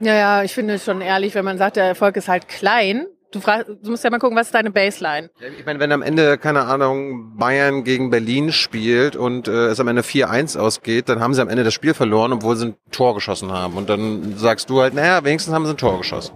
Ja, ja, ich finde es schon ehrlich, wenn man sagt, der Erfolg ist halt klein. Du, fragst, du musst ja mal gucken, was ist deine Baseline? Ich meine, wenn am Ende, keine Ahnung, Bayern gegen Berlin spielt und äh, es am Ende 4-1 ausgeht, dann haben sie am Ende das Spiel verloren, obwohl sie ein Tor geschossen haben. Und dann sagst du halt, naja, wenigstens haben sie ein Tor geschossen.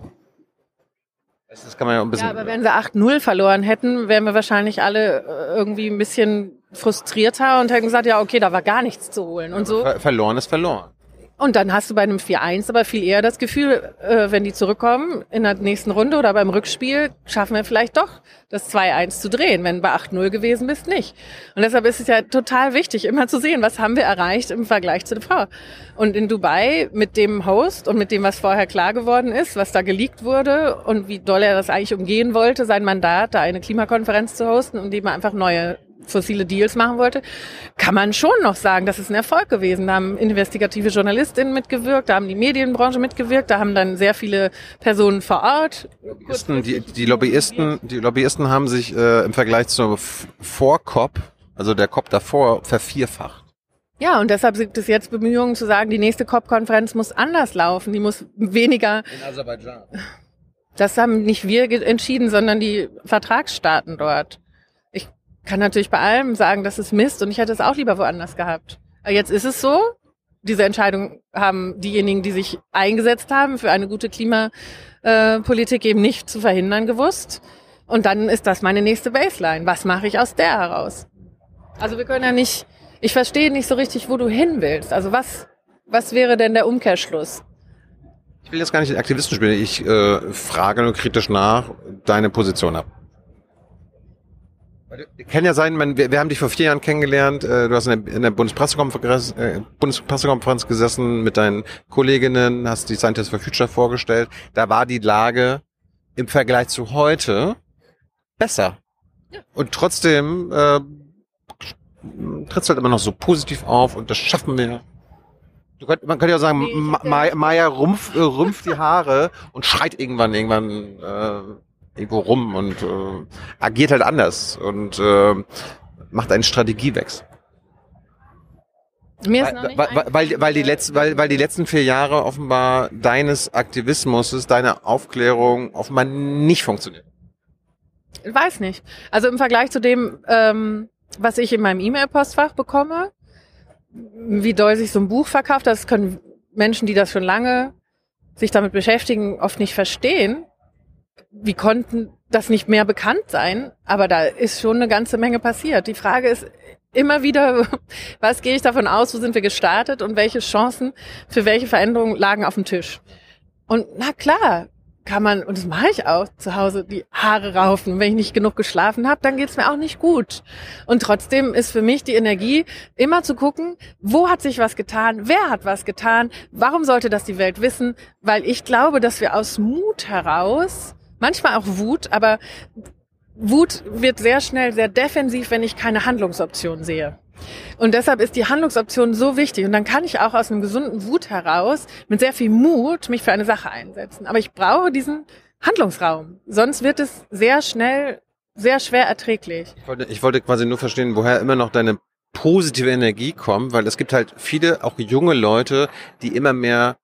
Das kann man ja ein bisschen. Ja, aber wenn sie 8-0 verloren hätten, wären wir wahrscheinlich alle äh, irgendwie ein bisschen frustrierter und hätten gesagt, ja, okay, da war gar nichts zu holen. Und so. Ver verloren ist verloren. Und dann hast du bei einem 4-1 aber viel eher das Gefühl, äh, wenn die zurückkommen in der nächsten Runde oder beim Rückspiel, schaffen wir vielleicht doch das 2-1 zu drehen. Wenn bei 8-0 gewesen bist, nicht. Und deshalb ist es ja total wichtig, immer zu sehen, was haben wir erreicht im Vergleich zu Frau. Und in Dubai mit dem Host und mit dem, was vorher klar geworden ist, was da geleakt wurde und wie doll er das eigentlich umgehen wollte, sein Mandat, da eine Klimakonferenz zu hosten, und er einfach neue fossile Deals machen wollte, kann man schon noch sagen, das ist ein Erfolg gewesen. Da haben investigative Journalistinnen mitgewirkt, da haben die Medienbranche mitgewirkt, da haben dann sehr viele Personen vor Ort. Lobbyisten, die, die Lobbyisten, die Lobbyisten haben sich äh, im Vergleich zur Vor-COP, also der COP davor, vervierfacht. Ja, und deshalb gibt es jetzt Bemühungen zu sagen, die nächste COP-Konferenz muss anders laufen, die muss weniger. In Aserbaidschan. Das haben nicht wir entschieden, sondern die Vertragsstaaten dort kann natürlich bei allem sagen, das ist Mist und ich hätte es auch lieber woanders gehabt. Jetzt ist es so. Diese Entscheidung haben diejenigen, die sich eingesetzt haben für eine gute Klimapolitik eben nicht zu verhindern gewusst. Und dann ist das meine nächste Baseline. Was mache ich aus der heraus? Also wir können ja nicht, ich verstehe nicht so richtig, wo du hin willst. Also was, was wäre denn der Umkehrschluss? Ich will jetzt gar nicht den Aktivisten spielen. Ich äh, frage nur kritisch nach deine Position ab. Kann ja sein, man, wir, wir, haben dich vor vier Jahren kennengelernt. Äh, du hast in der, in der Bundespressekonferenz, äh, Bundespressekonferenz gesessen mit deinen Kolleginnen, hast die Scientists for Future vorgestellt. Da war die Lage im Vergleich zu heute besser. Ja. Und trotzdem äh, trittst halt immer noch so positiv auf und das schaffen wir. Du könnt, man könnte ja sagen, nee, Ma Maya rumpf, äh, rümpft die Haare und schreit irgendwann, irgendwann äh, irgendwo rum und äh, agiert halt anders und äh, macht einen Strategiewechsel. Mir ist weil, weil, weil, weil, die letzten, weil, weil die letzten vier Jahre offenbar deines Aktivismus, deine Aufklärung offenbar nicht funktioniert. Ich weiß nicht. Also im Vergleich zu dem, ähm, was ich in meinem E-Mail-Postfach bekomme, wie doll sich so ein Buch verkauft, das können Menschen, die das schon lange sich damit beschäftigen, oft nicht verstehen wie konnten das nicht mehr bekannt sein? Aber da ist schon eine ganze Menge passiert. Die Frage ist immer wieder, was gehe ich davon aus, wo sind wir gestartet und welche Chancen für welche Veränderungen lagen auf dem Tisch? Und na klar, kann man, und das mache ich auch zu Hause, die Haare raufen. wenn ich nicht genug geschlafen habe, dann geht's mir auch nicht gut. Und trotzdem ist für mich die Energie, immer zu gucken, wo hat sich was getan, wer hat was getan, warum sollte das die Welt wissen? Weil ich glaube, dass wir aus Mut heraus manchmal auch Wut, aber Wut wird sehr schnell sehr defensiv, wenn ich keine Handlungsoption sehe. Und deshalb ist die Handlungsoption so wichtig. Und dann kann ich auch aus einem gesunden Wut heraus mit sehr viel Mut mich für eine Sache einsetzen. Aber ich brauche diesen Handlungsraum. Sonst wird es sehr schnell sehr schwer erträglich. Ich wollte, ich wollte quasi nur verstehen, woher immer noch deine positive Energie kommt, weil es gibt halt viele, auch junge Leute, die immer mehr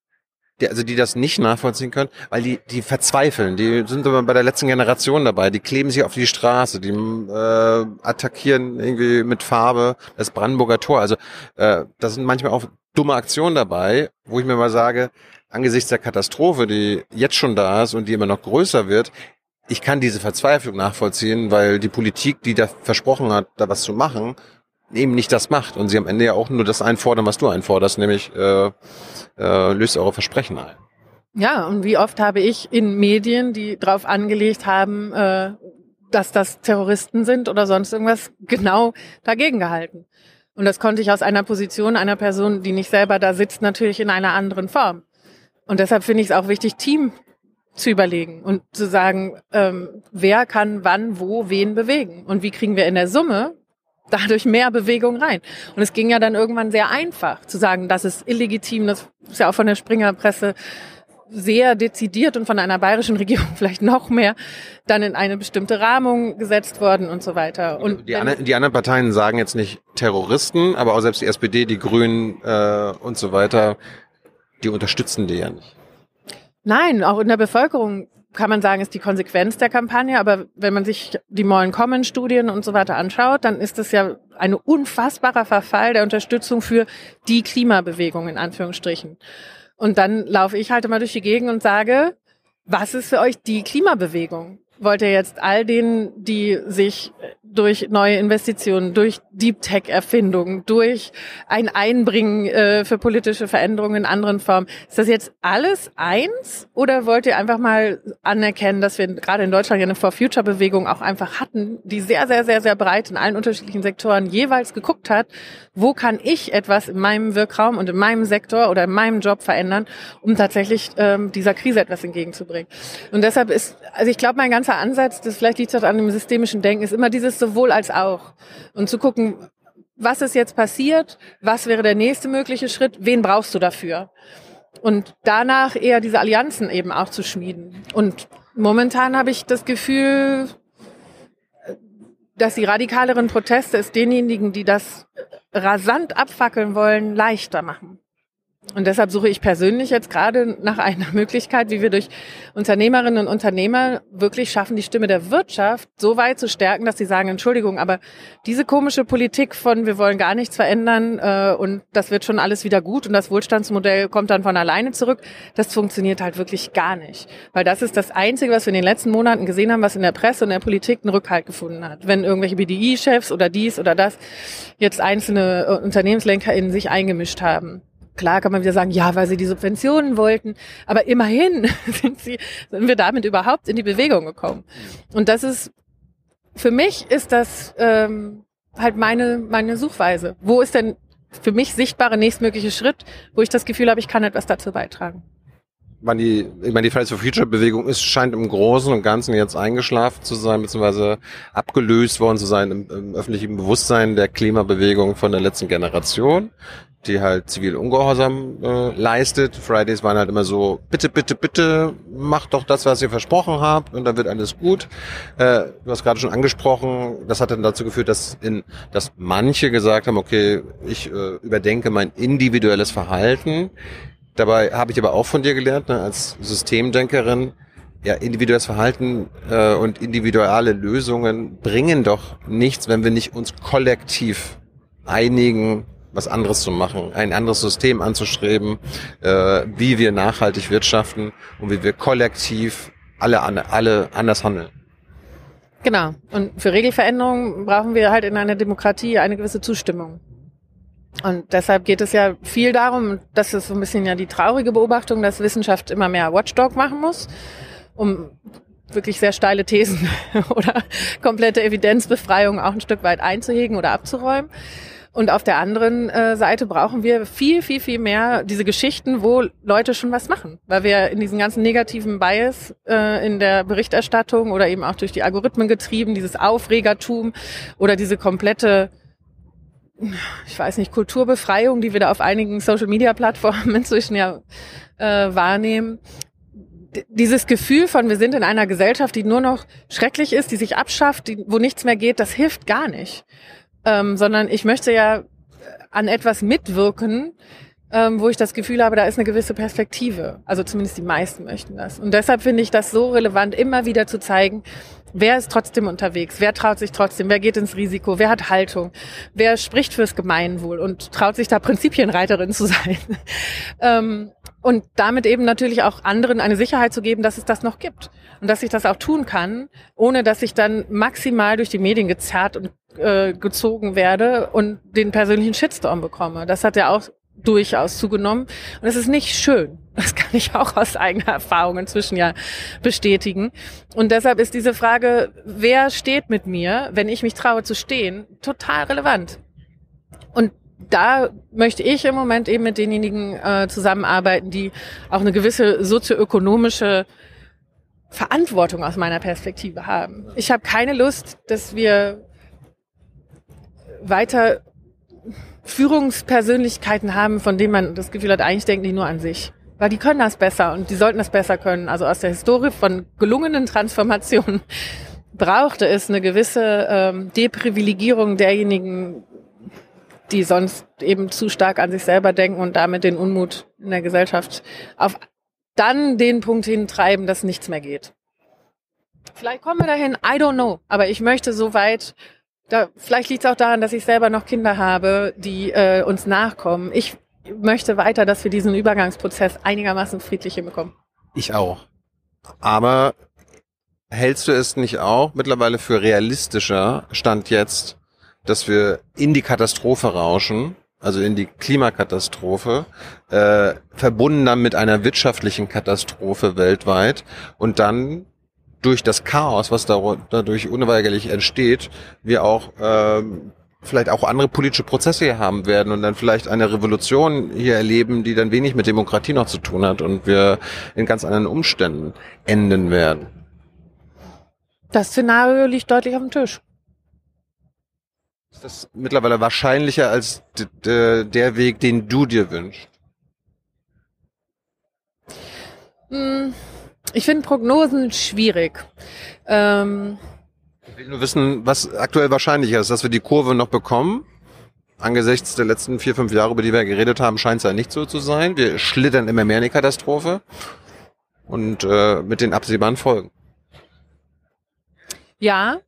die, also die das nicht nachvollziehen können, weil die, die verzweifeln. Die sind immer bei der letzten Generation dabei. Die kleben sich auf die Straße, die äh, attackieren irgendwie mit Farbe das Brandenburger Tor. Also äh, da sind manchmal auch dumme Aktionen dabei, wo ich mir mal sage, angesichts der Katastrophe, die jetzt schon da ist und die immer noch größer wird, ich kann diese Verzweiflung nachvollziehen, weil die Politik, die da versprochen hat, da was zu machen, eben nicht das macht und sie am Ende ja auch nur das einfordern, was du einforderst, nämlich äh, äh, löst eure Versprechen ein. Ja, und wie oft habe ich in Medien, die darauf angelegt haben, äh, dass das Terroristen sind oder sonst irgendwas, genau dagegen gehalten. Und das konnte ich aus einer Position einer Person, die nicht selber da sitzt, natürlich in einer anderen Form. Und deshalb finde ich es auch wichtig, Team zu überlegen und zu sagen, ähm, wer kann wann, wo, wen bewegen und wie kriegen wir in der Summe dadurch mehr Bewegung rein. Und es ging ja dann irgendwann sehr einfach zu sagen, das ist illegitim, das ist ja auch von der Springerpresse sehr dezidiert und von einer bayerischen Regierung vielleicht noch mehr dann in eine bestimmte Rahmung gesetzt worden und so weiter. Und die, anderen, die anderen Parteien sagen jetzt nicht Terroristen, aber auch selbst die SPD, die Grünen äh, und so weiter, die unterstützen die ja nicht. Nein, auch in der Bevölkerung kann man sagen, ist die Konsequenz der Kampagne. Aber wenn man sich die Mollen Common Studien und so weiter anschaut, dann ist es ja ein unfassbarer Verfall der Unterstützung für die Klimabewegung in Anführungsstrichen. Und dann laufe ich halt immer durch die Gegend und sage, was ist für euch die Klimabewegung? Wollt ihr jetzt all denen, die sich durch neue Investitionen, durch Deep Tech Erfindungen, durch ein Einbringen äh, für politische Veränderungen in anderen Formen. Ist das jetzt alles eins oder wollt ihr einfach mal anerkennen, dass wir gerade in Deutschland ja eine For Future Bewegung auch einfach hatten, die sehr, sehr, sehr, sehr breit in allen unterschiedlichen Sektoren jeweils geguckt hat, wo kann ich etwas in meinem Wirkraum und in meinem Sektor oder in meinem Job verändern, um tatsächlich ähm, dieser Krise etwas entgegenzubringen. Und deshalb ist, also ich glaube, mein ganzer Ansatz, das vielleicht liegt es an dem systemischen Denken, ist immer dieses sowohl als auch. Und zu gucken, was ist jetzt passiert, was wäre der nächste mögliche Schritt, wen brauchst du dafür? Und danach eher diese Allianzen eben auch zu schmieden. Und momentan habe ich das Gefühl, dass die radikaleren Proteste es denjenigen, die das rasant abfackeln wollen, leichter machen. Und deshalb suche ich persönlich jetzt gerade nach einer Möglichkeit, wie wir durch Unternehmerinnen und Unternehmer wirklich schaffen, die Stimme der Wirtschaft so weit zu stärken, dass sie sagen, Entschuldigung, aber diese komische Politik von wir wollen gar nichts verändern äh, und das wird schon alles wieder gut und das Wohlstandsmodell kommt dann von alleine zurück, das funktioniert halt wirklich gar nicht. Weil das ist das Einzige, was wir in den letzten Monaten gesehen haben, was in der Presse und der Politik einen Rückhalt gefunden hat. Wenn irgendwelche BDI-Chefs oder dies oder das jetzt einzelne äh, Unternehmenslenker in sich eingemischt haben. Klar kann man wieder sagen, ja, weil sie die Subventionen wollten, aber immerhin sind, sie, sind wir damit überhaupt in die Bewegung gekommen. Und das ist, für mich ist das ähm, halt meine, meine Suchweise. Wo ist denn für mich sichtbare nächstmögliche Schritt, wo ich das Gefühl habe, ich kann etwas dazu beitragen? Man die, ich meine, die Fridays for Future Bewegung ist, scheint im Großen und Ganzen jetzt eingeschlafen zu sein, beziehungsweise abgelöst worden zu sein im, im öffentlichen Bewusstsein der Klimabewegung von der letzten Generation die halt zivil Ungehorsam äh, leistet. Fridays waren halt immer so, bitte, bitte, bitte, macht doch das, was ihr versprochen habt und dann wird alles gut. Äh, du hast gerade schon angesprochen, das hat dann dazu geführt, dass, in, dass manche gesagt haben, okay, ich äh, überdenke mein individuelles Verhalten. Dabei habe ich aber auch von dir gelernt, ne, als Systemdenkerin, ja, individuelles Verhalten äh, und individuelle Lösungen bringen doch nichts, wenn wir nicht uns kollektiv einigen, was anderes zu machen, ein anderes System anzustreben, äh, wie wir nachhaltig wirtschaften und wie wir kollektiv alle, alle anders handeln. Genau. Und für Regelveränderungen brauchen wir halt in einer Demokratie eine gewisse Zustimmung. Und deshalb geht es ja viel darum, das ist so ein bisschen ja die traurige Beobachtung, dass Wissenschaft immer mehr Watchdog machen muss, um wirklich sehr steile Thesen oder komplette Evidenzbefreiung auch ein Stück weit einzuhegen oder abzuräumen. Und auf der anderen äh, Seite brauchen wir viel, viel, viel mehr diese Geschichten, wo Leute schon was machen. Weil wir in diesen ganzen negativen Bias äh, in der Berichterstattung oder eben auch durch die Algorithmen getrieben, dieses Aufregertum oder diese komplette ich weiß nicht, Kulturbefreiung, die wir da auf einigen Social-Media-Plattformen inzwischen ja äh, wahrnehmen. Dieses Gefühl von, wir sind in einer Gesellschaft, die nur noch schrecklich ist, die sich abschafft, die, wo nichts mehr geht, das hilft gar nicht ähm, sondern ich möchte ja an etwas mitwirken, ähm, wo ich das Gefühl habe, da ist eine gewisse Perspektive. Also zumindest die meisten möchten das. Und deshalb finde ich das so relevant, immer wieder zu zeigen, wer ist trotzdem unterwegs, wer traut sich trotzdem, wer geht ins Risiko, wer hat Haltung, wer spricht fürs Gemeinwohl und traut sich da Prinzipienreiterin zu sein. ähm, und damit eben natürlich auch anderen eine Sicherheit zu geben, dass es das noch gibt und dass ich das auch tun kann, ohne dass ich dann maximal durch die Medien gezerrt und äh, gezogen werde und den persönlichen Shitstorm bekomme. Das hat ja auch durchaus zugenommen. Und es ist nicht schön. Das kann ich auch aus eigener Erfahrung inzwischen ja bestätigen. Und deshalb ist diese Frage, wer steht mit mir, wenn ich mich traue zu stehen, total relevant. Und da möchte ich im Moment eben mit denjenigen äh, zusammenarbeiten, die auch eine gewisse sozioökonomische Verantwortung aus meiner Perspektive haben. Ich habe keine Lust, dass wir weiter Führungspersönlichkeiten haben, von denen man das Gefühl hat, eigentlich denken die nur an sich. Weil die können das besser und die sollten das besser können. Also aus der Historie von gelungenen Transformationen brauchte es eine gewisse ähm, Deprivilegierung derjenigen, die sonst eben zu stark an sich selber denken und damit den Unmut in der Gesellschaft auf dann den Punkt hintreiben, dass nichts mehr geht. Vielleicht kommen wir dahin, I don't know. Aber ich möchte so weit, da, vielleicht liegt es auch daran, dass ich selber noch Kinder habe, die äh, uns nachkommen. Ich möchte weiter, dass wir diesen Übergangsprozess einigermaßen friedlich hinbekommen. Ich auch. Aber hältst du es nicht auch mittlerweile für realistischer, Stand jetzt, dass wir in die Katastrophe rauschen, also in die Klimakatastrophe, äh, verbunden dann mit einer wirtschaftlichen Katastrophe weltweit und dann durch das Chaos, was dadurch unweigerlich entsteht, wir auch ähm, vielleicht auch andere politische Prozesse hier haben werden und dann vielleicht eine Revolution hier erleben, die dann wenig mit Demokratie noch zu tun hat und wir in ganz anderen Umständen enden werden. Das Szenario liegt deutlich auf dem Tisch. Ist das mittlerweile wahrscheinlicher als der Weg, den du dir wünschst? Hm, ich finde Prognosen schwierig. Ähm ich will nur wissen, was aktuell wahrscheinlicher ist, dass wir die Kurve noch bekommen. Angesichts der letzten vier, fünf Jahre, über die wir geredet haben, scheint es ja nicht so zu sein. Wir schlittern immer mehr in die Katastrophe und äh, mit den absehbaren Folgen. Ja,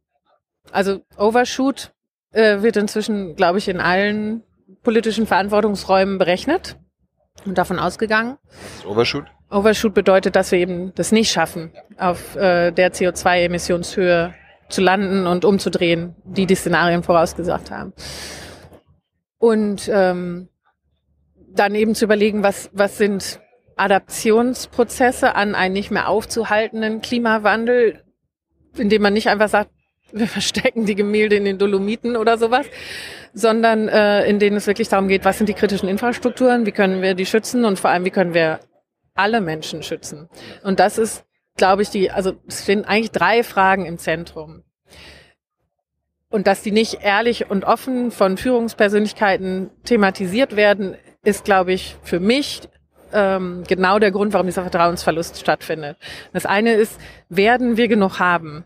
also Overshoot äh, wird inzwischen, glaube ich, in allen politischen Verantwortungsräumen berechnet und davon ausgegangen. Overshoot? Overshoot bedeutet, dass wir eben das nicht schaffen, auf äh, der CO2-Emissionshöhe zu landen und umzudrehen, die die Szenarien vorausgesagt haben. Und ähm, dann eben zu überlegen, was, was sind Adaptionsprozesse an einen nicht mehr aufzuhaltenden Klimawandel, indem man nicht einfach sagt, wir verstecken die Gemälde in den Dolomiten oder sowas, sondern äh, in denen es wirklich darum geht, was sind die kritischen Infrastrukturen, wie können wir die schützen und vor allem, wie können wir alle Menschen schützen. Und das ist, glaube ich, die, also es stehen eigentlich drei Fragen im Zentrum. Und dass die nicht ehrlich und offen von Führungspersönlichkeiten thematisiert werden, ist, glaube ich, für mich ähm, genau der Grund, warum dieser Vertrauensverlust stattfindet. Das eine ist, werden wir genug haben?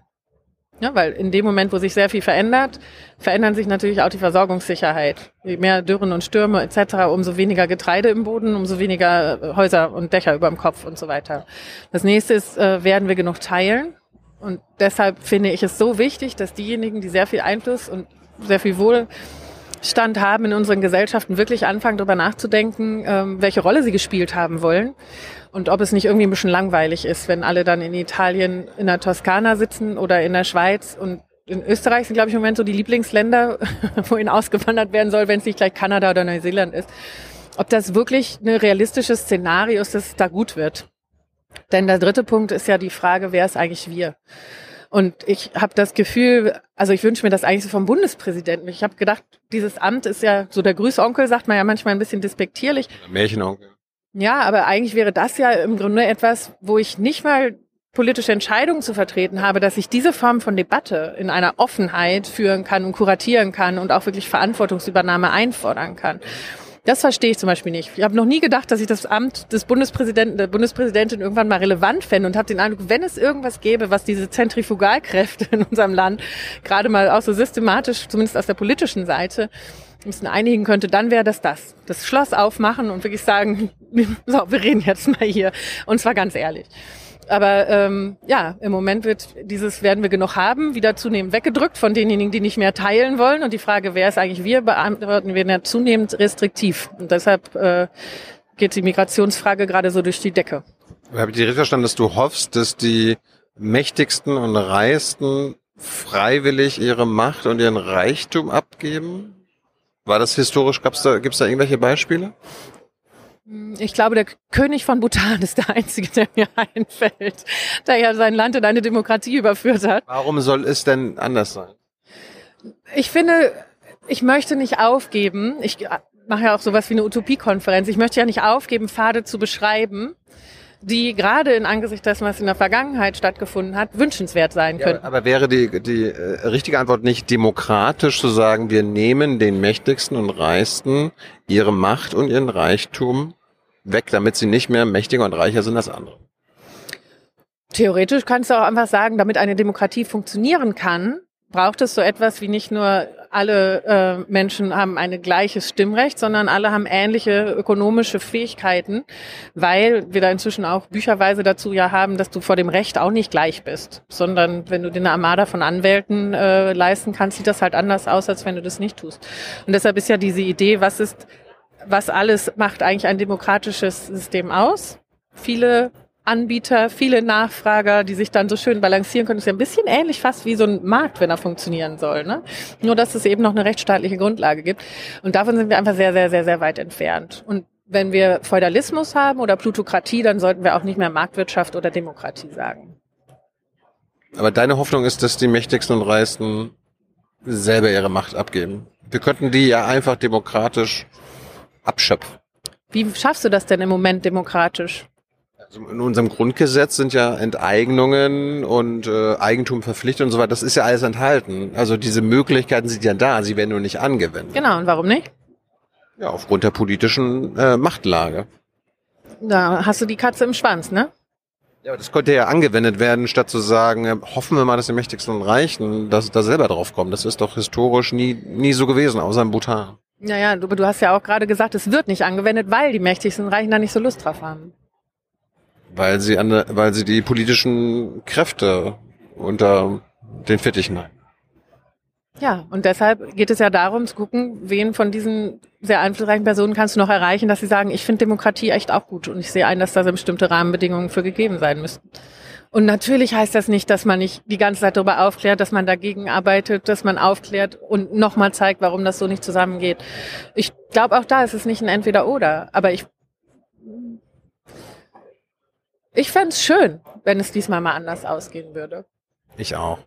Ja, weil in dem Moment, wo sich sehr viel verändert, verändern sich natürlich auch die Versorgungssicherheit. Je mehr Dürren und Stürme etc., umso weniger Getreide im Boden, umso weniger äh, Häuser und Dächer über dem Kopf und so weiter. Das nächste ist, äh, werden wir genug teilen? Und deshalb finde ich es so wichtig, dass diejenigen, die sehr viel Einfluss und sehr viel Wohlstand haben in unseren Gesellschaften, wirklich anfangen, darüber nachzudenken, ähm, welche Rolle sie gespielt haben wollen und ob es nicht irgendwie ein bisschen langweilig ist, wenn alle dann in Italien in der Toskana sitzen oder in der Schweiz und in Österreich sind, glaube ich, im Moment so die Lieblingsländer, wohin ausgewandert werden soll, wenn es nicht gleich Kanada oder Neuseeland ist. Ob das wirklich ein realistisches Szenario ist, dass es da gut wird. Denn der dritte Punkt ist ja die Frage, wer ist eigentlich wir? Und ich habe das Gefühl, also ich wünsche mir das eigentlich so vom Bundespräsidenten. Ich habe gedacht, dieses Amt ist ja so der Grüßonkel, sagt man ja manchmal ein bisschen despektierlich. Märchenonkel. Ja, aber eigentlich wäre das ja im Grunde etwas, wo ich nicht mal politische Entscheidungen zu vertreten habe, dass ich diese Form von Debatte in einer Offenheit führen kann und kuratieren kann und auch wirklich Verantwortungsübernahme einfordern kann. Das verstehe ich zum Beispiel nicht. Ich habe noch nie gedacht, dass ich das Amt des Bundespräsidenten, der Bundespräsidentin irgendwann mal relevant fände und habe den Eindruck, wenn es irgendwas gäbe, was diese Zentrifugalkräfte in unserem Land gerade mal auch so systematisch, zumindest aus der politischen Seite, ein bisschen einigen könnte, dann wäre das das. Das Schloss aufmachen und wirklich sagen, so, wir reden jetzt mal hier. Und zwar ganz ehrlich. Aber ähm, ja, im Moment wird dieses werden wir genug haben wieder zunehmend weggedrückt von denjenigen, die nicht mehr teilen wollen. Und die Frage, wer ist eigentlich wir, beantworten wir ja zunehmend restriktiv. Und deshalb äh, geht die Migrationsfrage gerade so durch die Decke. Habe ich dir richtig verstanden, dass du hoffst, dass die mächtigsten und reichsten freiwillig ihre Macht und ihren Reichtum abgeben? War das historisch? Gab's da, gibt's da irgendwelche Beispiele? Ich glaube, der König von Bhutan ist der einzige, der mir einfällt, der ja sein Land in eine Demokratie überführt hat. Warum soll es denn anders sein? Ich finde, ich möchte nicht aufgeben. Ich mache ja auch sowas wie eine Utopiekonferenz. Ich möchte ja nicht aufgeben, Pfade zu beschreiben, die gerade in Angesicht dessen, was in der Vergangenheit stattgefunden hat, wünschenswert sein können. Ja, aber wäre die, die äh, richtige Antwort nicht demokratisch zu sagen, wir nehmen den Mächtigsten und Reichsten ihre Macht und ihren Reichtum weg, damit sie nicht mehr mächtiger und reicher sind als andere. Theoretisch kannst du auch einfach sagen, damit eine Demokratie funktionieren kann, braucht es so etwas wie nicht nur alle äh, Menschen haben ein gleiches Stimmrecht, sondern alle haben ähnliche ökonomische Fähigkeiten, weil wir da inzwischen auch bücherweise dazu ja haben, dass du vor dem Recht auch nicht gleich bist, sondern wenn du dir eine Armada von Anwälten äh, leisten kannst, sieht das halt anders aus, als wenn du das nicht tust. Und deshalb ist ja diese Idee, was ist, was alles macht eigentlich ein demokratisches System aus? Viele Anbieter, viele Nachfrager, die sich dann so schön balancieren können. Das ist ja ein bisschen ähnlich fast wie so ein Markt, wenn er funktionieren soll. Ne? Nur, dass es eben noch eine rechtsstaatliche Grundlage gibt. Und davon sind wir einfach sehr, sehr, sehr, sehr weit entfernt. Und wenn wir Feudalismus haben oder Plutokratie, dann sollten wir auch nicht mehr Marktwirtschaft oder Demokratie sagen. Aber deine Hoffnung ist, dass die Mächtigsten und Reichsten selber ihre Macht abgeben. Wir könnten die ja einfach demokratisch abschöpfen. Wie schaffst du das denn im Moment demokratisch? Also in unserem Grundgesetz sind ja Enteignungen und äh, Eigentum verpflichtet und so weiter. Das ist ja alles enthalten. Also diese Möglichkeiten sind ja da, sie werden nur nicht angewendet. Genau, und warum nicht? Ja, aufgrund der politischen äh, Machtlage. Da hast du die Katze im Schwanz, ne? Ja, aber das könnte ja angewendet werden, statt zu sagen, äh, hoffen wir mal, dass die Mächtigsten und Reichen dass da selber drauf kommen. Das ist doch historisch nie, nie so gewesen, außer im Bhutan. Naja, du, du hast ja auch gerade gesagt, es wird nicht angewendet, weil die Mächtigsten und Reichen da nicht so Lust drauf haben. Weil sie an, weil sie die politischen Kräfte unter den Fittichen haben. Ja, und deshalb geht es ja darum zu gucken, wen von diesen sehr einflussreichen Personen kannst du noch erreichen, dass sie sagen, ich finde Demokratie echt auch gut und ich sehe ein, dass da bestimmte Rahmenbedingungen für gegeben sein müssen. Und natürlich heißt das nicht, dass man nicht die ganze Zeit darüber aufklärt, dass man dagegen arbeitet, dass man aufklärt und nochmal zeigt, warum das so nicht zusammengeht. Ich glaube, auch da ist es nicht ein Entweder-Oder. Aber ich ich fände es schön, wenn es diesmal mal anders ausgehen würde. Ich auch.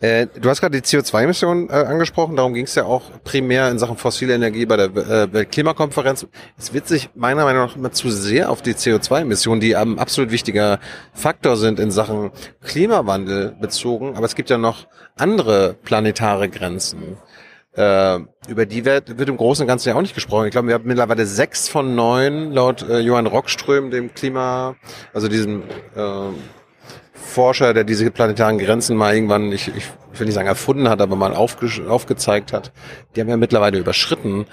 Äh, du hast gerade die CO2-Emissionen äh, angesprochen, darum ging es ja auch primär in Sachen fossile Energie bei der äh, Weltklimakonferenz. Es wird sich meiner Meinung nach immer zu sehr auf die CO2-Emissionen, die ein absolut wichtiger Faktor sind in Sachen Klimawandel bezogen, aber es gibt ja noch andere planetare Grenzen äh, über die wird, wird im Großen und Ganzen ja auch nicht gesprochen. Ich glaube, wir haben mittlerweile sechs von neun laut äh, Johann Rockström, dem Klima, also diesem äh, Forscher, der diese planetaren Grenzen mal irgendwann, ich, ich will nicht sagen erfunden hat, aber mal aufge aufgezeigt hat, die haben ja mittlerweile überschritten.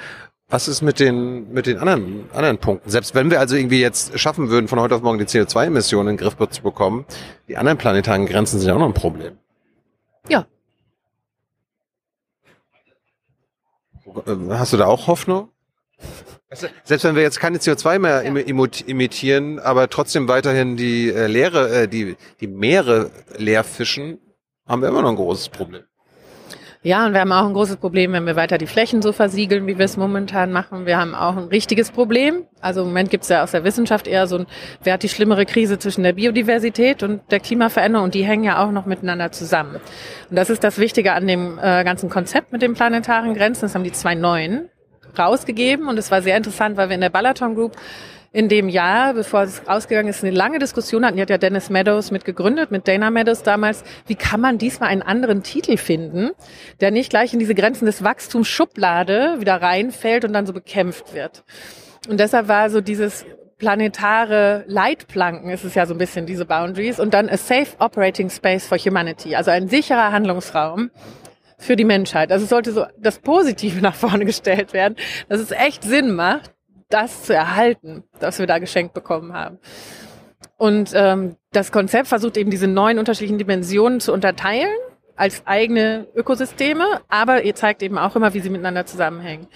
Was ist mit den, mit den anderen, anderen Punkten? Selbst wenn wir also irgendwie jetzt schaffen würden, von heute auf morgen die CO2-Emissionen in den Griff zu bekommen, die anderen planetaren Grenzen sind ja auch noch ein Problem. Ja, hast du da auch Hoffnung? Selbst wenn wir jetzt keine CO2 mehr ja. emittieren, aber trotzdem weiterhin die äh, Leere, äh, die, die Meere leer fischen, haben wir immer noch ein großes Problem. Ja, und wir haben auch ein großes Problem, wenn wir weiter die Flächen so versiegeln, wie wir es momentan machen. Wir haben auch ein richtiges Problem. Also im Moment gibt es ja aus der Wissenschaft eher so ein, wer hat die schlimmere Krise zwischen der Biodiversität und der Klimaveränderung und die hängen ja auch noch miteinander zusammen. Und das ist das Wichtige an dem äh, ganzen Konzept mit den planetaren Grenzen. Das haben die zwei neuen rausgegeben und es war sehr interessant, weil wir in der Balaton Group in dem Jahr, bevor es rausgegangen ist, eine lange Diskussion hatten. Die hat ja Dennis Meadows mit gegründet, mit Dana Meadows damals. Wie kann man diesmal einen anderen Titel finden, der nicht gleich in diese Grenzen des Wachstums Schublade wieder reinfällt und dann so bekämpft wird? Und deshalb war so dieses planetare Leitplanken ist es ja so ein bisschen diese Boundaries und dann a safe operating space for humanity, also ein sicherer Handlungsraum für die Menschheit. Also es sollte so das Positive nach vorne gestellt werden, dass es echt Sinn macht, das zu erhalten, was wir da geschenkt bekommen haben. Und ähm, das Konzept versucht eben diese neun unterschiedlichen Dimensionen zu unterteilen als eigene Ökosysteme, aber ihr zeigt eben auch immer, wie sie miteinander zusammenhängen.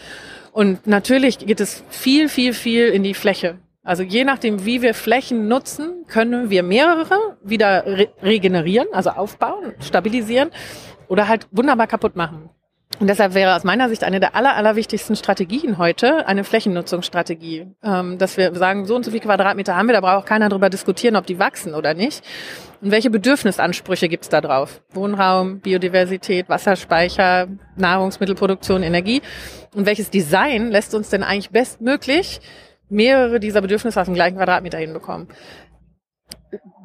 Und natürlich geht es viel, viel, viel in die Fläche. Also je nachdem, wie wir Flächen nutzen, können wir mehrere wieder re regenerieren, also aufbauen, stabilisieren oder halt wunderbar kaputt machen. Und deshalb wäre aus meiner Sicht eine der aller, allerwichtigsten Strategien heute eine Flächennutzungsstrategie. Ähm, dass wir sagen, so und so viele Quadratmeter haben wir, da braucht keiner darüber diskutieren, ob die wachsen oder nicht. Und welche Bedürfnisansprüche gibt's da drauf? Wohnraum, Biodiversität, Wasserspeicher, Nahrungsmittelproduktion, Energie. Und welches Design lässt uns denn eigentlich bestmöglich mehrere dieser Bedürfnisse auf dem gleichen Quadratmeter hinbekommen?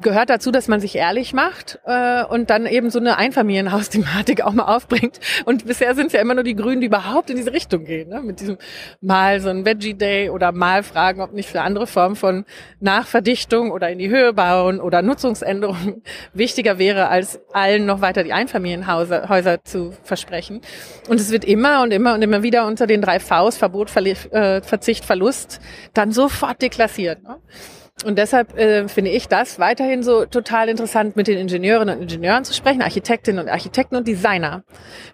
Gehört dazu, dass man sich ehrlich macht äh, und dann eben so eine Einfamilienhaus-Thematik auch mal aufbringt. Und bisher sind es ja immer nur die Grünen, die überhaupt in diese Richtung gehen. Ne? Mit diesem mal so ein Veggie-Day oder mal fragen, ob nicht für andere Formen von Nachverdichtung oder in die Höhe bauen oder Nutzungsänderung wichtiger wäre, als allen noch weiter die Einfamilienhäuser Häuser zu versprechen. Und es wird immer und immer und immer wieder unter den drei Vs, Verbot, Verli äh, Verzicht, Verlust, dann sofort deklassiert. Ne? Und deshalb äh, finde ich das weiterhin so total interessant, mit den Ingenieurinnen und Ingenieuren zu sprechen, Architektinnen und Architekten und Designer,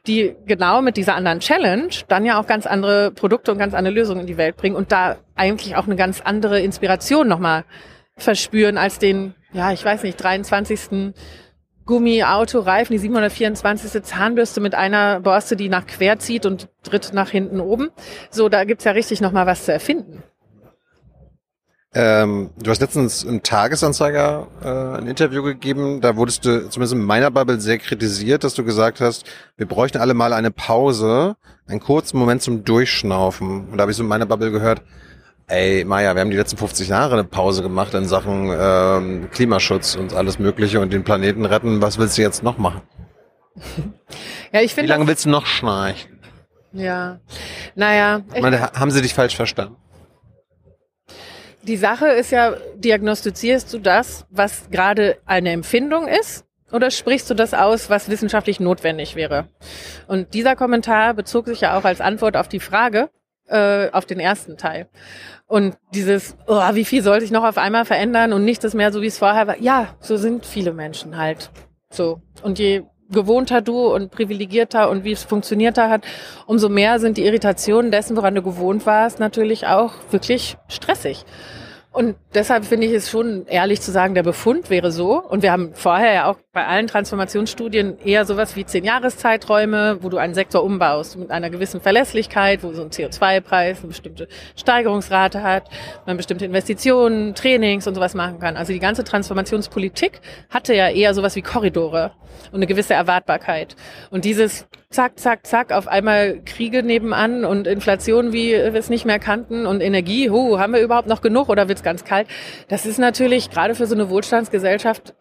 die genau mit dieser anderen Challenge dann ja auch ganz andere Produkte und ganz andere Lösungen in die Welt bringen und da eigentlich auch eine ganz andere Inspiration nochmal verspüren als den, ja, ich weiß nicht, 23. Gummi, Auto, Reifen, die 724. Zahnbürste mit einer Borste, die nach quer zieht und dritt nach hinten oben. So, da gibt's ja richtig nochmal was zu erfinden. Ähm, du hast letztens im Tagesanzeiger äh, ein Interview gegeben, da wurdest du zumindest in meiner Bubble sehr kritisiert, dass du gesagt hast, wir bräuchten alle mal eine Pause, einen kurzen Moment zum Durchschnaufen. Und da habe ich so in meiner Bubble gehört, ey Maja, wir haben die letzten 50 Jahre eine Pause gemacht in Sachen ähm, Klimaschutz und alles Mögliche und den Planeten retten. Was willst du jetzt noch machen? ja, ich finde. Wie lange willst du noch schnarchen? Ja, naja. Ich meine, haben sie dich falsch verstanden? Die Sache ist ja, diagnostizierst du das, was gerade eine Empfindung ist? Oder sprichst du das aus, was wissenschaftlich notwendig wäre? Und dieser Kommentar bezog sich ja auch als Antwort auf die Frage, äh, auf den ersten Teil. Und dieses, oh, wie viel soll sich noch auf einmal verändern und nichts ist mehr so, wie es vorher war. Ja, so sind viele Menschen halt. So. Und je gewohnter du und privilegierter und wie es funktionierter hat, umso mehr sind die Irritationen dessen, woran du gewohnt warst, natürlich auch wirklich stressig. Und deshalb finde ich es schon ehrlich zu sagen, der Befund wäre so. Und wir haben vorher ja auch bei allen Transformationsstudien eher sowas wie zehn Jahreszeiträume, wo du einen Sektor umbaust mit einer gewissen Verlässlichkeit, wo so ein CO2-Preis eine bestimmte Steigerungsrate hat, man bestimmte Investitionen, Trainings und sowas machen kann. Also die ganze Transformationspolitik hatte ja eher sowas wie Korridore und eine gewisse Erwartbarkeit. Und dieses zack, zack, zack, auf einmal Kriege nebenan und Inflation, wie wir es nicht mehr kannten und Energie, hu, haben wir überhaupt noch genug oder wird's ganz kalt? Das ist natürlich gerade für so eine Wohlstandsgesellschaft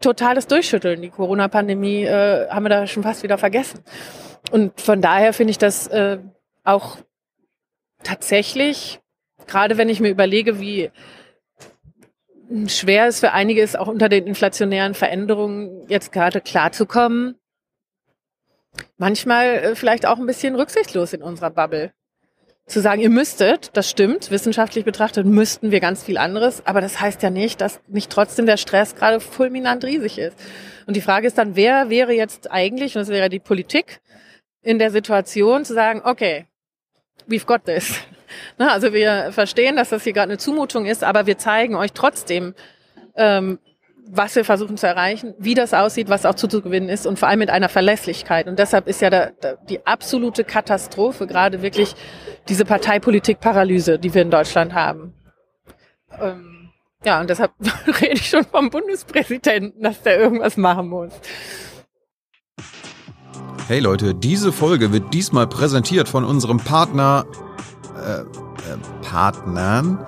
totales Durchschütteln. Die Corona-Pandemie äh, haben wir da schon fast wieder vergessen. Und von daher finde ich das äh, auch tatsächlich, gerade wenn ich mir überlege, wie schwer es für einige ist, auch unter den inflationären Veränderungen jetzt gerade klarzukommen. Manchmal äh, vielleicht auch ein bisschen rücksichtslos in unserer Bubble. Zu sagen, ihr müsstet, das stimmt, wissenschaftlich betrachtet müssten wir ganz viel anderes, aber das heißt ja nicht, dass nicht trotzdem der Stress gerade fulminant riesig ist. Und die Frage ist dann, wer wäre jetzt eigentlich, und das wäre die Politik, in der Situation zu sagen, okay, we've got this. Also wir verstehen, dass das hier gerade eine Zumutung ist, aber wir zeigen euch trotzdem, ähm, was wir versuchen zu erreichen, wie das aussieht, was auch zuzugewinnen ist und vor allem mit einer Verlässlichkeit. Und deshalb ist ja da, da die absolute Katastrophe gerade wirklich diese Parteipolitik-Paralyse, die wir in Deutschland haben. Ähm, ja, und deshalb rede ich schon vom Bundespräsidenten, dass der irgendwas machen muss. Hey Leute, diese Folge wird diesmal präsentiert von unserem Partner, äh, äh, Partnern,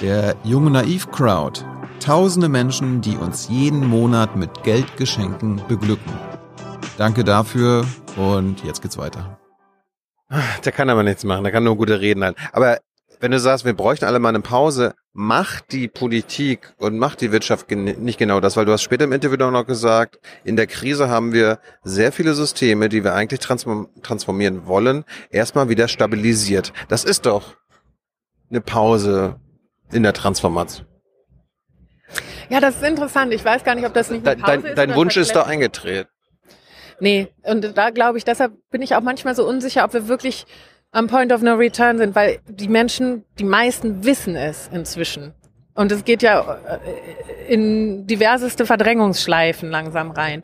der Junge Naiv Crowd. Tausende Menschen, die uns jeden Monat mit Geldgeschenken beglücken. Danke dafür und jetzt geht's weiter. Der kann aber nichts machen, der kann nur gute Reden halten. Aber wenn du sagst, wir bräuchten alle mal eine Pause, macht die Politik und macht die Wirtschaft nicht genau das, weil du hast später im Interview noch gesagt, in der Krise haben wir sehr viele Systeme, die wir eigentlich transformieren wollen, erstmal wieder stabilisiert. Das ist doch eine Pause in der Transformation. Ja, das ist interessant. Ich weiß gar nicht, ob das nicht eine Pause dein, ist. Dein Wunsch ist da eingetreten. Nee, und da glaube ich, deshalb bin ich auch manchmal so unsicher, ob wir wirklich am Point of No Return sind, weil die Menschen, die meisten wissen es inzwischen. Und es geht ja äh, in diverseste Verdrängungsschleifen langsam rein.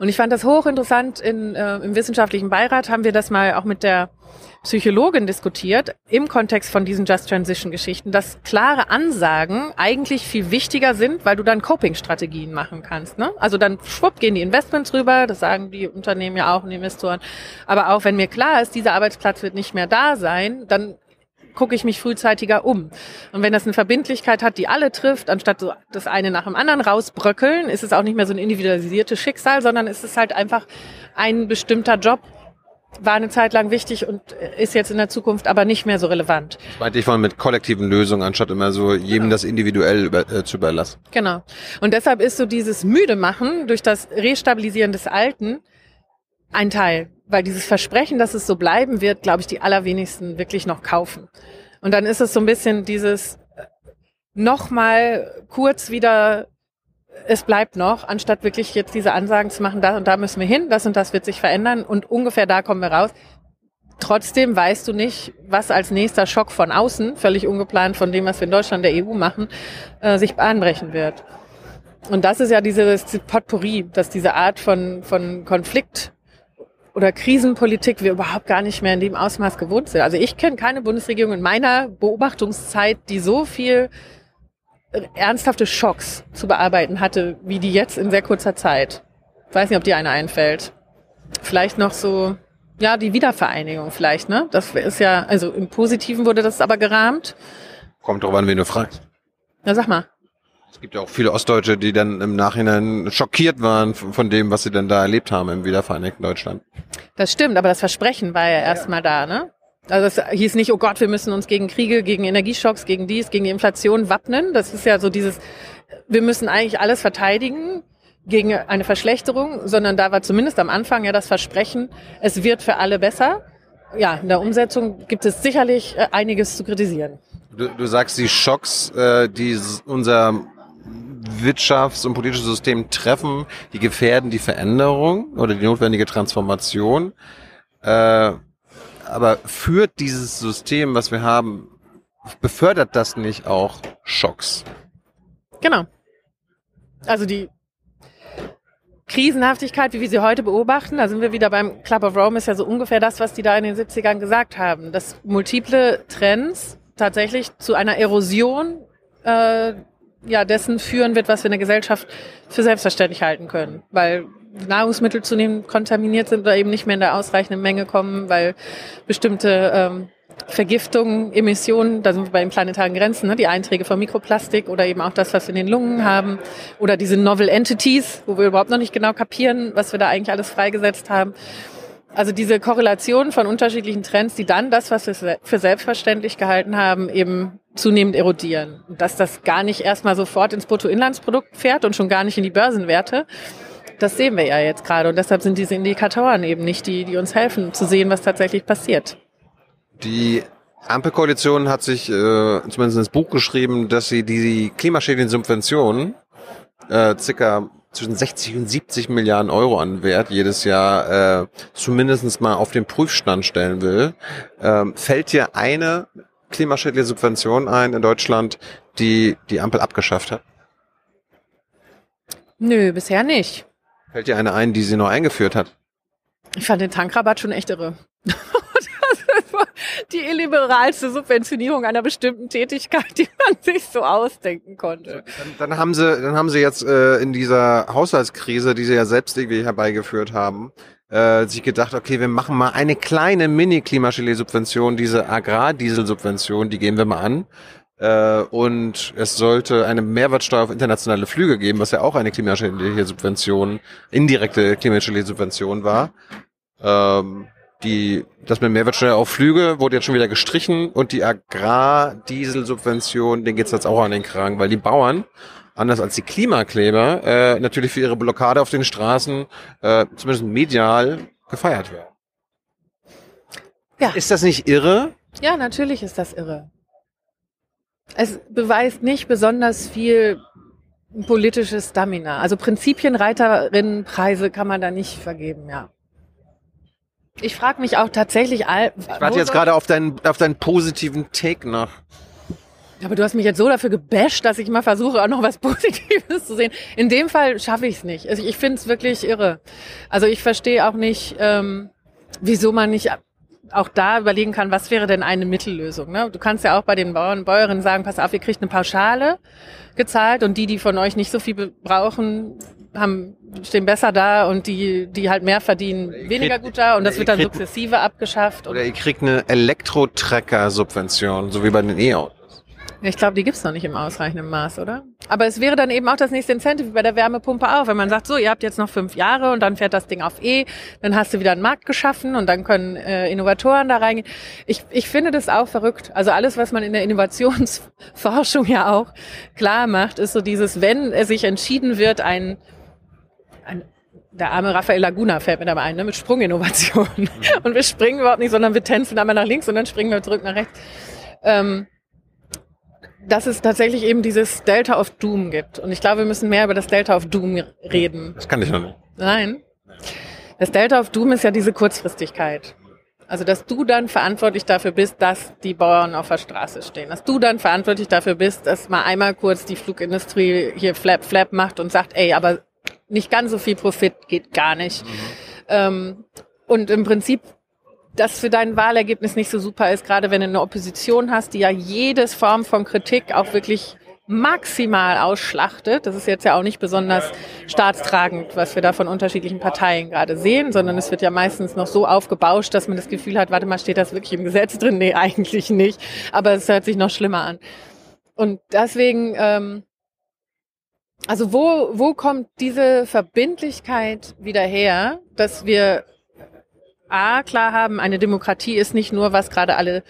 Und ich fand das hochinteressant. In, äh, Im wissenschaftlichen Beirat haben wir das mal auch mit der Psychologin diskutiert im Kontext von diesen Just Transition Geschichten, dass klare Ansagen eigentlich viel wichtiger sind, weil du dann Coping-Strategien machen kannst. Ne? Also dann schwupp gehen die Investments rüber, das sagen die Unternehmen ja auch und Investoren. Aber auch wenn mir klar ist, dieser Arbeitsplatz wird nicht mehr da sein, dann gucke ich mich frühzeitiger um. Und wenn das eine Verbindlichkeit hat, die alle trifft, anstatt so das eine nach dem anderen rausbröckeln, ist es auch nicht mehr so ein individualisiertes Schicksal, sondern ist es halt einfach ein bestimmter Job, war eine Zeit lang wichtig und ist jetzt in der Zukunft aber nicht mehr so relevant. Das meinte ich vorhin mit kollektiven Lösungen, anstatt immer so jedem das individuell über, äh, zu überlassen. Genau. Und deshalb ist so dieses müde machen durch das Restabilisieren des Alten ein Teil. Weil dieses Versprechen, dass es so bleiben wird, glaube ich, die allerwenigsten wirklich noch kaufen. Und dann ist es so ein bisschen dieses äh, nochmal kurz wieder es bleibt noch, anstatt wirklich jetzt diese Ansagen zu machen, da und da müssen wir hin, das und das wird sich verändern und ungefähr da kommen wir raus. Trotzdem weißt du nicht, was als nächster Schock von außen, völlig ungeplant von dem, was wir in Deutschland der EU machen, äh, sich bahnbrechen wird. Und das ist ja dieses Potpourri, dass diese Art von, von Konflikt oder Krisenpolitik wir überhaupt gar nicht mehr in dem Ausmaß gewohnt sind. Also ich kenne keine Bundesregierung in meiner Beobachtungszeit, die so viel ernsthafte Schocks zu bearbeiten hatte, wie die jetzt in sehr kurzer Zeit. Ich weiß nicht, ob dir eine einfällt. Vielleicht noch so, ja, die Wiedervereinigung vielleicht, ne? Das ist ja, also im Positiven wurde das aber gerahmt. Kommt drauf an, wen du fragst. Na, sag mal. Es gibt ja auch viele Ostdeutsche, die dann im Nachhinein schockiert waren von dem, was sie denn da erlebt haben im wiedervereinigten Deutschland. Das stimmt, aber das Versprechen war ja erstmal da, ne? Also es hieß nicht, oh Gott, wir müssen uns gegen Kriege, gegen Energieschocks, gegen dies, gegen die Inflation wappnen. Das ist ja so dieses, wir müssen eigentlich alles verteidigen gegen eine Verschlechterung, sondern da war zumindest am Anfang ja das Versprechen, es wird für alle besser. Ja, in der Umsetzung gibt es sicherlich äh, einiges zu kritisieren. Du, du sagst, die Schocks, äh, die unser Wirtschafts- und politisches System treffen, die gefährden die Veränderung oder die notwendige Transformation. Äh, aber führt dieses System, was wir haben, befördert das nicht auch Schocks? Genau. Also die Krisenhaftigkeit, wie wir sie heute beobachten, da sind wir wieder beim Club of Rome, ist ja so ungefähr das, was die da in den 70ern gesagt haben, dass multiple Trends tatsächlich zu einer Erosion äh, ja, dessen führen wird, was wir in der Gesellschaft für selbstverständlich halten können. Weil Nahrungsmittel zunehmend kontaminiert sind oder eben nicht mehr in der ausreichenden Menge kommen, weil bestimmte ähm, Vergiftungen, Emissionen, da sind wir bei den planetaren Grenzen, ne, die Einträge von Mikroplastik oder eben auch das, was wir in den Lungen haben oder diese Novel Entities, wo wir überhaupt noch nicht genau kapieren, was wir da eigentlich alles freigesetzt haben. Also diese Korrelation von unterschiedlichen Trends, die dann das, was wir für selbstverständlich gehalten haben, eben zunehmend erodieren. Und dass das gar nicht erstmal sofort ins Bruttoinlandsprodukt fährt und schon gar nicht in die Börsenwerte, das sehen wir ja jetzt gerade. Und deshalb sind diese Indikatoren eben nicht die, die uns helfen zu sehen, was tatsächlich passiert. Die Ampelkoalition hat sich äh, zumindest ins Buch geschrieben, dass sie die klimaschädlichen Subventionen äh, circa zwischen 60 und 70 Milliarden Euro an Wert jedes Jahr äh, zumindest mal auf den Prüfstand stellen will. Ähm, fällt dir eine klimaschädliche Subvention ein in Deutschland, die die Ampel abgeschafft hat? Nö, bisher nicht. Fällt dir eine ein, die sie noch eingeführt hat? Ich fand den Tankrabatt schon echt irre. die illiberalste Subventionierung einer bestimmten Tätigkeit, die man sich so ausdenken konnte. Dann, dann haben sie, dann haben sie jetzt äh, in dieser Haushaltskrise, die sie ja selbst irgendwie herbeigeführt haben, äh, sich gedacht, okay, wir machen mal eine kleine Mini-Klimaschädlich-Subvention, diese Agrardiesel-Subvention, die gehen wir mal an. Äh, und es sollte eine Mehrwertsteuer auf internationale Flüge geben, was ja auch eine klimaschädliche Subvention, indirekte klimaschädliche Subvention war. Ähm, die, das mit Mehrwertsteuer auf Flüge wurde jetzt schon wieder gestrichen und die Agrardieselsubvention, den geht's jetzt auch an den Kragen, weil die Bauern, anders als die Klimakleber, äh, natürlich für ihre Blockade auf den Straßen, äh, zumindest medial, gefeiert werden. Ja. Ist das nicht irre? Ja, natürlich ist das irre es beweist nicht besonders viel politisches Stamina. Also Prinzipienreiterinnenpreise kann man da nicht vergeben, ja. Ich frage mich auch tatsächlich all. Ich warte jetzt gerade auf deinen, auf deinen positiven Take nach. Aber du hast mich jetzt so dafür gebasht, dass ich mal versuche, auch noch was Positives zu sehen. In dem Fall schaffe ich es nicht. Also ich finde es wirklich irre. Also ich verstehe auch nicht, ähm, wieso man nicht auch da überlegen kann, was wäre denn eine Mittellösung. Ne? Du kannst ja auch bei den Bauern und Bäuerinnen sagen, pass auf, ihr kriegt eine Pauschale gezahlt und die, die von euch nicht so viel brauchen, haben, stehen besser da und die, die halt mehr verdienen, weniger gut da und das wird dann sukzessive abgeschafft. Oder ihr kriegt eine Elektro-Trecker-Subvention, so wie bei den E-Autos. Ich glaube, die gibt's noch nicht im ausreichenden Maß, oder? Aber es wäre dann eben auch das nächste Incentive wie bei der Wärmepumpe auch. Wenn man sagt, so, ihr habt jetzt noch fünf Jahre und dann fährt das Ding auf E, dann hast du wieder einen Markt geschaffen und dann können äh, Innovatoren da reingehen. Ich, ich finde das auch verrückt. Also alles, was man in der Innovationsforschung ja auch klar macht, ist so dieses, wenn es sich entschieden wird, ein, ein der arme Raphael Laguna fällt mir dabei ein, ne, mit Sprunginnovation. Mhm. Und wir springen überhaupt nicht, sondern wir tänzen einmal nach links und dann springen wir zurück nach rechts. Ähm, dass es tatsächlich eben dieses Delta of Doom gibt. Und ich glaube, wir müssen mehr über das Delta of Doom reden. Das kann ich noch nicht. Nein. Das Delta of Doom ist ja diese Kurzfristigkeit. Also, dass du dann verantwortlich dafür bist, dass die Bauern auf der Straße stehen. Dass du dann verantwortlich dafür bist, dass mal einmal kurz die Flugindustrie hier flap, flap macht und sagt, ey, aber nicht ganz so viel Profit geht gar nicht. Mhm. Ähm, und im Prinzip das für dein Wahlergebnis nicht so super ist, gerade wenn du eine Opposition hast, die ja jedes Form von Kritik auch wirklich maximal ausschlachtet. Das ist jetzt ja auch nicht besonders staatstragend, was wir da von unterschiedlichen Parteien gerade sehen, sondern es wird ja meistens noch so aufgebauscht, dass man das Gefühl hat, warte mal, steht das wirklich im Gesetz drin? Nee, eigentlich nicht. Aber es hört sich noch schlimmer an. Und deswegen, ähm, also wo, wo kommt diese Verbindlichkeit wieder her, dass wir A, klar haben, eine Demokratie ist nicht nur, was gerade alle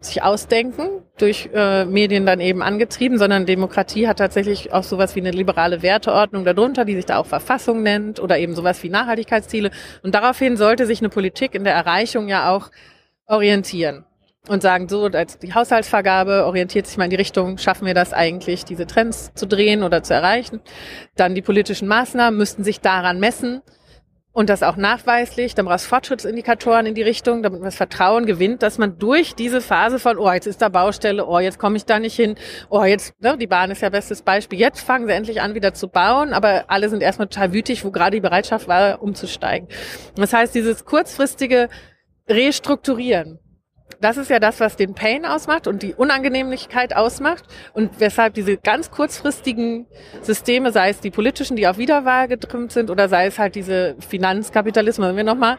sich ausdenken, durch äh, Medien dann eben angetrieben, sondern Demokratie hat tatsächlich auch sowas wie eine liberale Werteordnung darunter, die sich da auch Verfassung nennt oder eben sowas wie Nachhaltigkeitsziele. Und daraufhin sollte sich eine Politik in der Erreichung ja auch orientieren und sagen, so, als die Haushaltsvergabe orientiert sich mal in die Richtung, schaffen wir das eigentlich, diese Trends zu drehen oder zu erreichen. Dann die politischen Maßnahmen müssten sich daran messen und das auch nachweislich, dann brauchst Fortschrittsindikatoren in die Richtung, damit man das Vertrauen gewinnt, dass man durch diese Phase von, oh, jetzt ist da Baustelle, oh, jetzt komme ich da nicht hin, oh, jetzt, ne, die Bahn ist ja bestes Beispiel, jetzt fangen sie endlich an, wieder zu bauen, aber alle sind erstmal total wütig, wo gerade die Bereitschaft war, umzusteigen. Das heißt, dieses kurzfristige Restrukturieren, das ist ja das, was den Pain ausmacht und die Unangenehmlichkeit ausmacht und weshalb diese ganz kurzfristigen Systeme, sei es die politischen, die auf Wiederwahl getrimmt sind oder sei es halt diese Finanzkapitalismus, wenn wir nochmal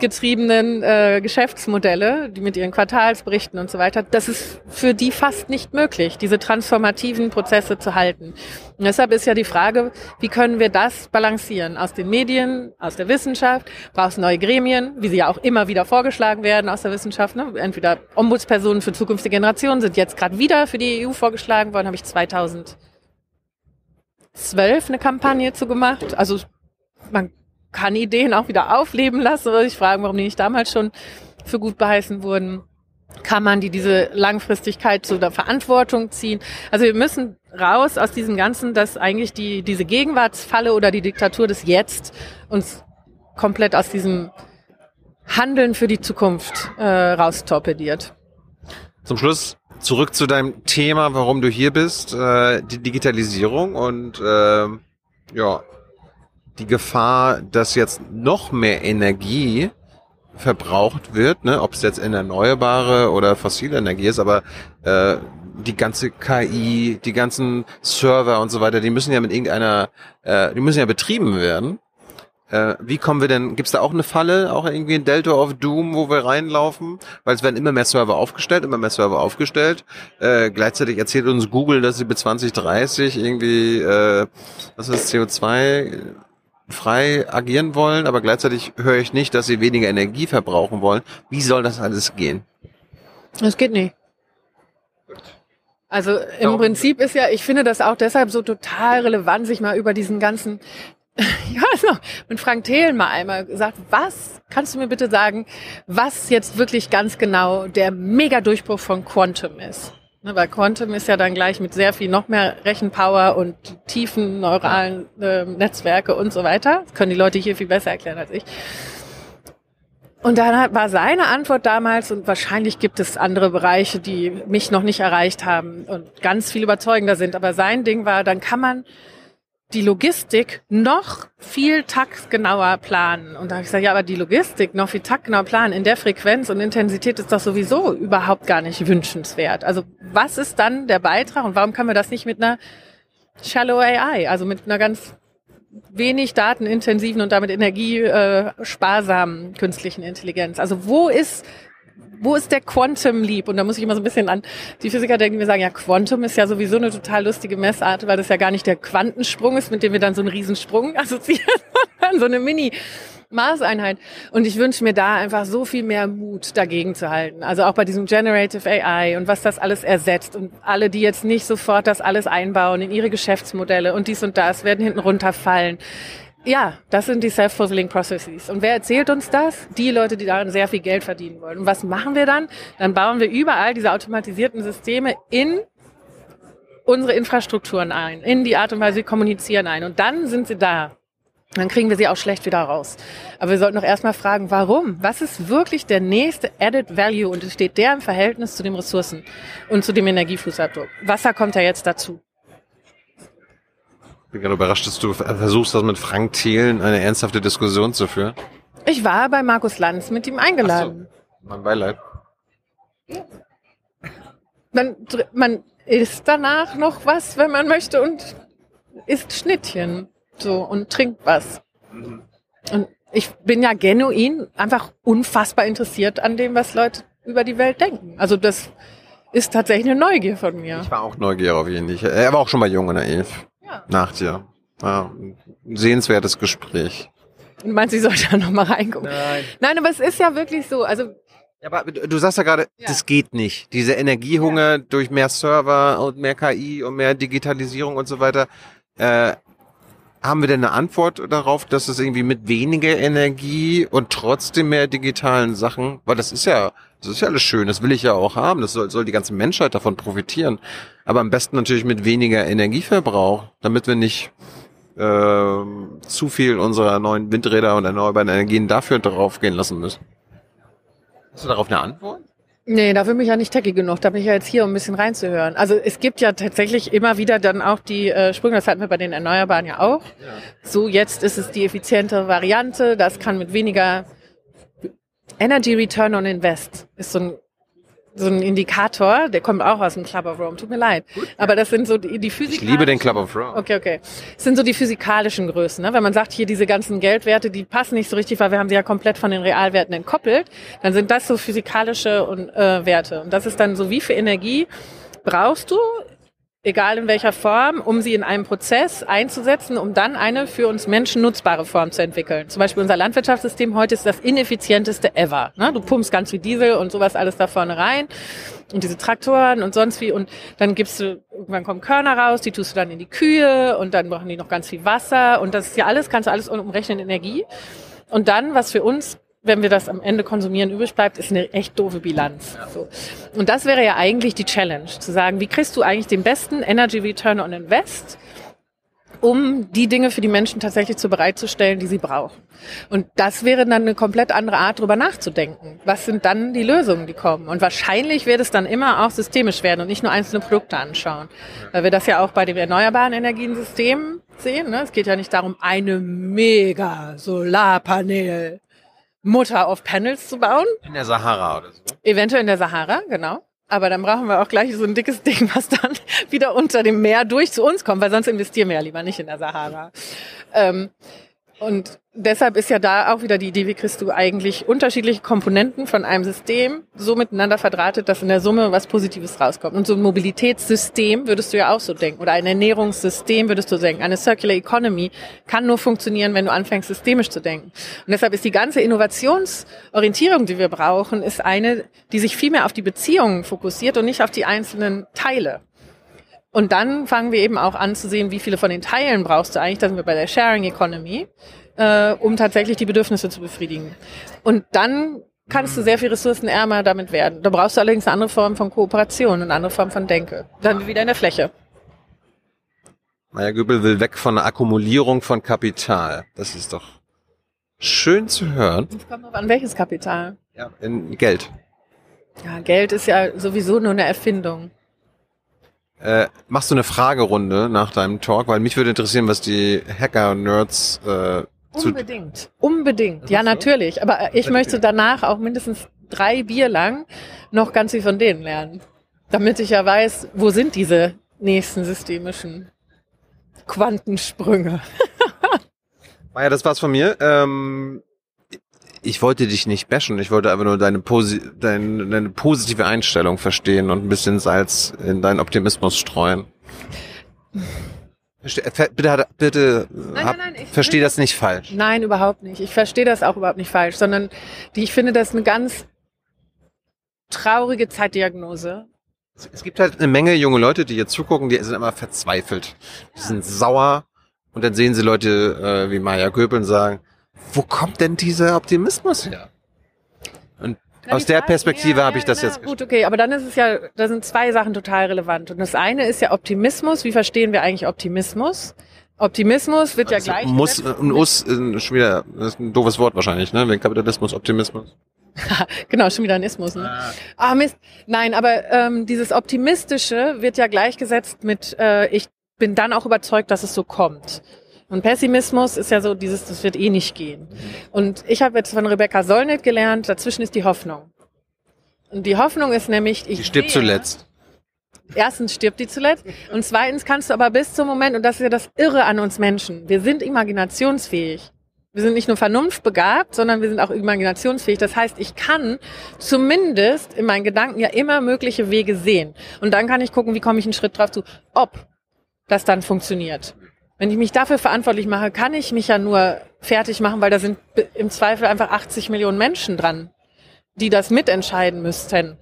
getriebenen äh, Geschäftsmodelle, die mit ihren Quartalsberichten und so weiter, das ist für die fast nicht möglich, diese transformativen Prozesse zu halten. Und deshalb ist ja die Frage, wie können wir das balancieren? Aus den Medien, aus der Wissenschaft, brauchst neue Gremien, wie sie ja auch immer wieder vorgeschlagen werden aus der Wissenschaft. Ne? Entweder Ombudspersonen für zukünftige Generationen sind jetzt gerade wieder für die EU vorgeschlagen worden, habe ich 2012 eine Kampagne zu gemacht. Also man kann Ideen auch wieder aufleben lassen oder sich fragen, warum die nicht damals schon für gut beheißen wurden. Kann man die diese Langfristigkeit zu der Verantwortung ziehen? Also wir müssen raus aus diesem Ganzen, dass eigentlich die, diese Gegenwartsfalle oder die Diktatur des Jetzt uns komplett aus diesem Handeln für die Zukunft äh, raustorpediert. Zum Schluss zurück zu deinem Thema, warum du hier bist, äh, die Digitalisierung und äh, ja, die Gefahr, dass jetzt noch mehr Energie verbraucht wird, ne, ob es jetzt erneuerbare oder fossile Energie ist, aber äh, die ganze KI, die ganzen Server und so weiter, die müssen ja mit irgendeiner, äh, die müssen ja betrieben werden. Äh, wie kommen wir denn, gibt's da auch eine Falle, auch irgendwie ein Delta of Doom, wo wir reinlaufen? Weil es werden immer mehr Server aufgestellt, immer mehr Server aufgestellt. Äh, gleichzeitig erzählt uns Google, dass sie bis 2030 irgendwie, äh, was ist CO2 frei agieren wollen, aber gleichzeitig höre ich nicht, dass sie weniger Energie verbrauchen wollen. Wie soll das alles gehen? Das geht nicht. Also im. Prinzip ist ja, ich finde das auch deshalb so total relevant, sich mal über diesen ganzen, ja, also mit Frank Thelen mal einmal gesagt, was, kannst du mir bitte sagen, was jetzt wirklich ganz genau der Mega-Durchbruch von Quantum ist? Ne, weil Quantum ist ja dann gleich mit sehr viel noch mehr Rechenpower und tiefen neuralen äh, Netzwerke und so weiter. Das können die Leute hier viel besser erklären als ich. Und dann war seine Antwort damals, und wahrscheinlich gibt es andere Bereiche, die mich noch nicht erreicht haben und ganz viel überzeugender sind, aber sein Ding war, dann kann man die Logistik noch viel taktgenauer planen. Und da habe ich gesagt, ja, aber die Logistik noch viel taktgenauer planen in der Frequenz und Intensität ist doch sowieso überhaupt gar nicht wünschenswert. Also was ist dann der Beitrag und warum kann man das nicht mit einer Shallow AI, also mit einer ganz wenig datenintensiven und damit energiesparsamen künstlichen Intelligenz. Also wo ist wo ist der Quantum Leap? Und da muss ich immer so ein bisschen an die Physiker denken, wir sagen, ja, Quantum ist ja sowieso eine total lustige Messart, weil das ja gar nicht der Quantensprung ist, mit dem wir dann so einen Riesensprung assoziieren, sondern so eine Mini- Maßeinheit. Und ich wünsche mir da einfach so viel mehr Mut dagegen zu halten. Also auch bei diesem Generative AI und was das alles ersetzt. Und alle, die jetzt nicht sofort das alles einbauen in ihre Geschäftsmodelle und dies und das, werden hinten runterfallen. Ja, das sind die self-fulfilling processes. Und wer erzählt uns das? Die Leute, die darin sehr viel Geld verdienen wollen. Und was machen wir dann? Dann bauen wir überall diese automatisierten Systeme in unsere Infrastrukturen ein, in die Art und Weise, wie kommunizieren ein. Und dann sind sie da. Dann kriegen wir sie auch schlecht wieder raus. Aber wir sollten doch erstmal fragen, warum? Was ist wirklich der nächste Added Value? Und steht der im Verhältnis zu den Ressourcen und zu dem Energiefußabdruck? Wasser kommt ja jetzt dazu bin gerade überrascht, dass du versuchst, das mit Frank Thelen eine ernsthafte Diskussion zu führen. Ich war bei Markus Lanz mit ihm eingeladen. So, mein Beileid. Man, man isst danach noch was, wenn man möchte, und isst Schnittchen so und trinkt was. Mhm. Und ich bin ja genuin einfach unfassbar interessiert an dem, was Leute über die Welt denken. Also das ist tatsächlich eine Neugier von mir. Ich war auch neugierig auf ihn. Er war auch schon mal jung in der Elf. Ja. Nach dir. Ja, ein sehenswertes Gespräch. Du meinst, ich sollte da nochmal reingucken? Nein. Nein, aber es ist ja wirklich so. Also ja, aber du sagst ja gerade, ja. das geht nicht. Diese Energiehunger ja. durch mehr Server und mehr KI und mehr Digitalisierung und so weiter. Äh, haben wir denn eine Antwort darauf, dass es irgendwie mit weniger Energie und trotzdem mehr digitalen Sachen, weil das ist ja, das ist ja alles schön, das will ich ja auch haben, das soll, soll die ganze Menschheit davon profitieren. Aber am besten natürlich mit weniger Energieverbrauch, damit wir nicht äh, zu viel unserer neuen Windräder und erneuerbaren Energien dafür draufgehen lassen müssen. Hast du darauf eine Antwort? Nee, dafür bin ich ja nicht techy genug. Da bin ich ja jetzt hier, um ein bisschen reinzuhören. Also es gibt ja tatsächlich immer wieder dann auch die äh, Sprünge, das hatten wir bei den Erneuerbaren ja auch. Ja. So, jetzt ist es die effizientere Variante. Das kann mit weniger Energy Return on Invest. Ist so ein so ein Indikator, der kommt auch aus dem Club of Rome, tut mir leid. Gut. Aber das sind so die, die. Ich liebe den Club of Rome. Okay, okay. Das sind so die physikalischen Größen. Ne? Wenn man sagt, hier diese ganzen Geldwerte, die passen nicht so richtig, weil wir haben sie ja komplett von den Realwerten entkoppelt, dann sind das so physikalische und, äh, Werte. Und das ist dann so, wie viel Energie brauchst du egal in welcher Form, um sie in einem Prozess einzusetzen, um dann eine für uns Menschen nutzbare Form zu entwickeln. Zum Beispiel unser Landwirtschaftssystem heute ist das ineffizienteste ever. Ne? Du pumpst ganz viel Diesel und sowas alles da vorne rein und diese Traktoren und sonst wie und dann gibst du, irgendwann kommen Körner raus, die tust du dann in die Kühe und dann brauchen die noch ganz viel Wasser und das ist ja alles, kannst du alles umrechnen in Energie. Und dann, was für uns wenn wir das am Ende konsumieren, übrig bleibt, ist eine echt doofe Bilanz. So. Und das wäre ja eigentlich die Challenge, zu sagen, wie kriegst du eigentlich den besten Energy Return on Invest, um die Dinge für die Menschen tatsächlich zu bereitzustellen, die sie brauchen. Und das wäre dann eine komplett andere Art, darüber nachzudenken. Was sind dann die Lösungen, die kommen? Und wahrscheinlich wird es dann immer auch systemisch werden und nicht nur einzelne Produkte anschauen. Weil wir das ja auch bei dem erneuerbaren Energiensystem sehen. Ne? Es geht ja nicht darum, eine mega Solarpanel Mutter auf Panels zu bauen. In der Sahara oder so. Eventuell in der Sahara, genau. Aber dann brauchen wir auch gleich so ein dickes Ding, was dann wieder unter dem Meer durch zu uns kommt, weil sonst investieren wir ja lieber nicht in der Sahara. Ähm, und deshalb ist ja da auch wieder die Idee, wie kriegst du eigentlich unterschiedliche Komponenten von einem System so miteinander verdrahtet, dass in der Summe was Positives rauskommt. Und so ein Mobilitätssystem würdest du ja auch so denken. Oder ein Ernährungssystem würdest du denken. Eine Circular Economy kann nur funktionieren, wenn du anfängst, systemisch zu denken. Und deshalb ist die ganze Innovationsorientierung, die wir brauchen, ist eine, die sich viel mehr auf die Beziehungen fokussiert und nicht auf die einzelnen Teile. Und dann fangen wir eben auch an zu sehen, wie viele von den Teilen brauchst du eigentlich. Da sind wir bei der Sharing Economy, äh, um tatsächlich die Bedürfnisse zu befriedigen. Und dann kannst du sehr viel ressourcenärmer damit werden. Da brauchst du allerdings eine andere Form von Kooperation und eine andere Form von Denke. Dann wieder in der Fläche. Maya Göbel will weg von der Akkumulierung von Kapital. Das ist doch schön zu hören. Es kommt noch an welches Kapital? Ja, in Geld. Ja, Geld ist ja sowieso nur eine Erfindung. Äh, machst du eine Fragerunde nach deinem Talk? Weil mich würde interessieren, was die Hacker-Nerds äh, Unbedingt, unbedingt. Ja, natürlich. Aber ich möchte danach auch mindestens drei Bier lang noch ganz viel von denen lernen. Damit ich ja weiß, wo sind diese nächsten systemischen Quantensprünge. Maja, das war's von mir. Ähm, ich wollte dich nicht bashen, ich wollte aber nur deine, Posi deine, deine positive Einstellung verstehen und ein bisschen Salz in deinen Optimismus streuen. Verste- Bitte, bitte Nein, hab, nein, nein, ich- versteh das nicht falsch. Nein, überhaupt nicht. Ich verstehe das auch überhaupt nicht falsch, sondern die, ich finde das eine ganz traurige Zeitdiagnose. Es gibt halt eine Menge junge Leute, die jetzt zugucken, die sind immer verzweifelt. Die sind sauer und dann sehen sie Leute äh, wie Maya Göpel und sagen, wo kommt denn dieser Optimismus her? Und Na, aus der Frage- Perspektive ja, habe ich ja, das na, jetzt Gut, okay, aber dann ist es ja, da sind zwei Sachen total relevant. Und das eine ist ja Optimismus. Wie verstehen wir eigentlich Optimismus? Optimismus wird ja Also gleich. muss ein Us schon wieder das ist ein doofes Wort wahrscheinlich, ne? Wegen Kapitalismus, Optimismus. Genau, schon wieder ein Ismus. Ne? Ah, Mist. Nein, aber ähm, dieses Optimistische wird ja gleichgesetzt mit, äh, ich bin dann auch überzeugt, dass es so kommt. Und Pessimismus ist ja so dieses, das wird eh nicht gehen. Und ich habe jetzt von Rebecca Solnit gelernt, dazwischen ist die Hoffnung. Und die Hoffnung ist nämlich, ich Die stirbt sehe, zuletzt. Erstens stirbt die zuletzt und zweitens kannst du aber bis zum Moment, und das ist ja das Irre an uns Menschen, wir sind imaginationsfähig. Wir sind nicht nur vernunftbegabt, sondern wir sind auch imaginationsfähig. Das heißt, ich kann zumindest in meinen Gedanken ja immer mögliche Wege sehen. Und dann kann ich gucken, wie komme ich einen Schritt drauf zu, ob das dann funktioniert. Wenn ich mich dafür verantwortlich mache, kann ich mich ja nur fertig machen, weil da sind im Zweifel einfach 80 Millionen Menschen dran, die das mitentscheiden müssten.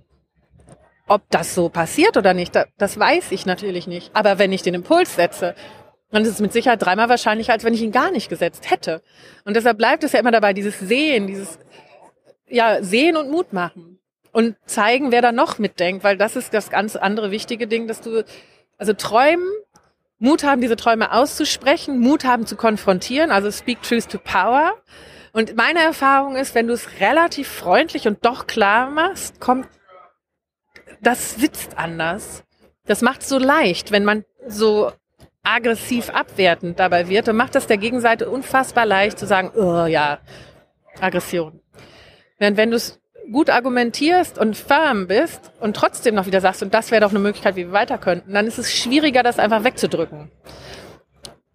Ob das so passiert oder nicht, da- das weiß ich natürlich nicht. Aber wenn ich den Impuls setze, dann ist es mit Sicherheit dreimal wahrscheinlicher, als wenn ich ihn gar nicht gesetzt hätte. Und deshalb bleibt es ja immer dabei, dieses Sehen, dieses ja, Sehen und Mut machen. Und zeigen, wer da noch mitdenkt, weil das ist das ganz andere wichtige Ding, dass du, also träumen, Mut haben, diese Träume auszusprechen, Mut haben zu konfrontieren, also speak truth to power. Und meine Erfahrung ist, wenn du es relativ freundlich und doch klar machst, kommt das sitzt anders. Das macht so leicht, wenn man so aggressiv abwertend dabei wird, dann macht das der Gegenseite unfassbar leicht zu sagen, oh ja, Aggression. Während wenn du es gut argumentierst und firm bist und trotzdem noch wieder sagst, und das wäre doch eine Möglichkeit, wie wir weiter könnten, dann ist es schwieriger, das einfach wegzudrücken.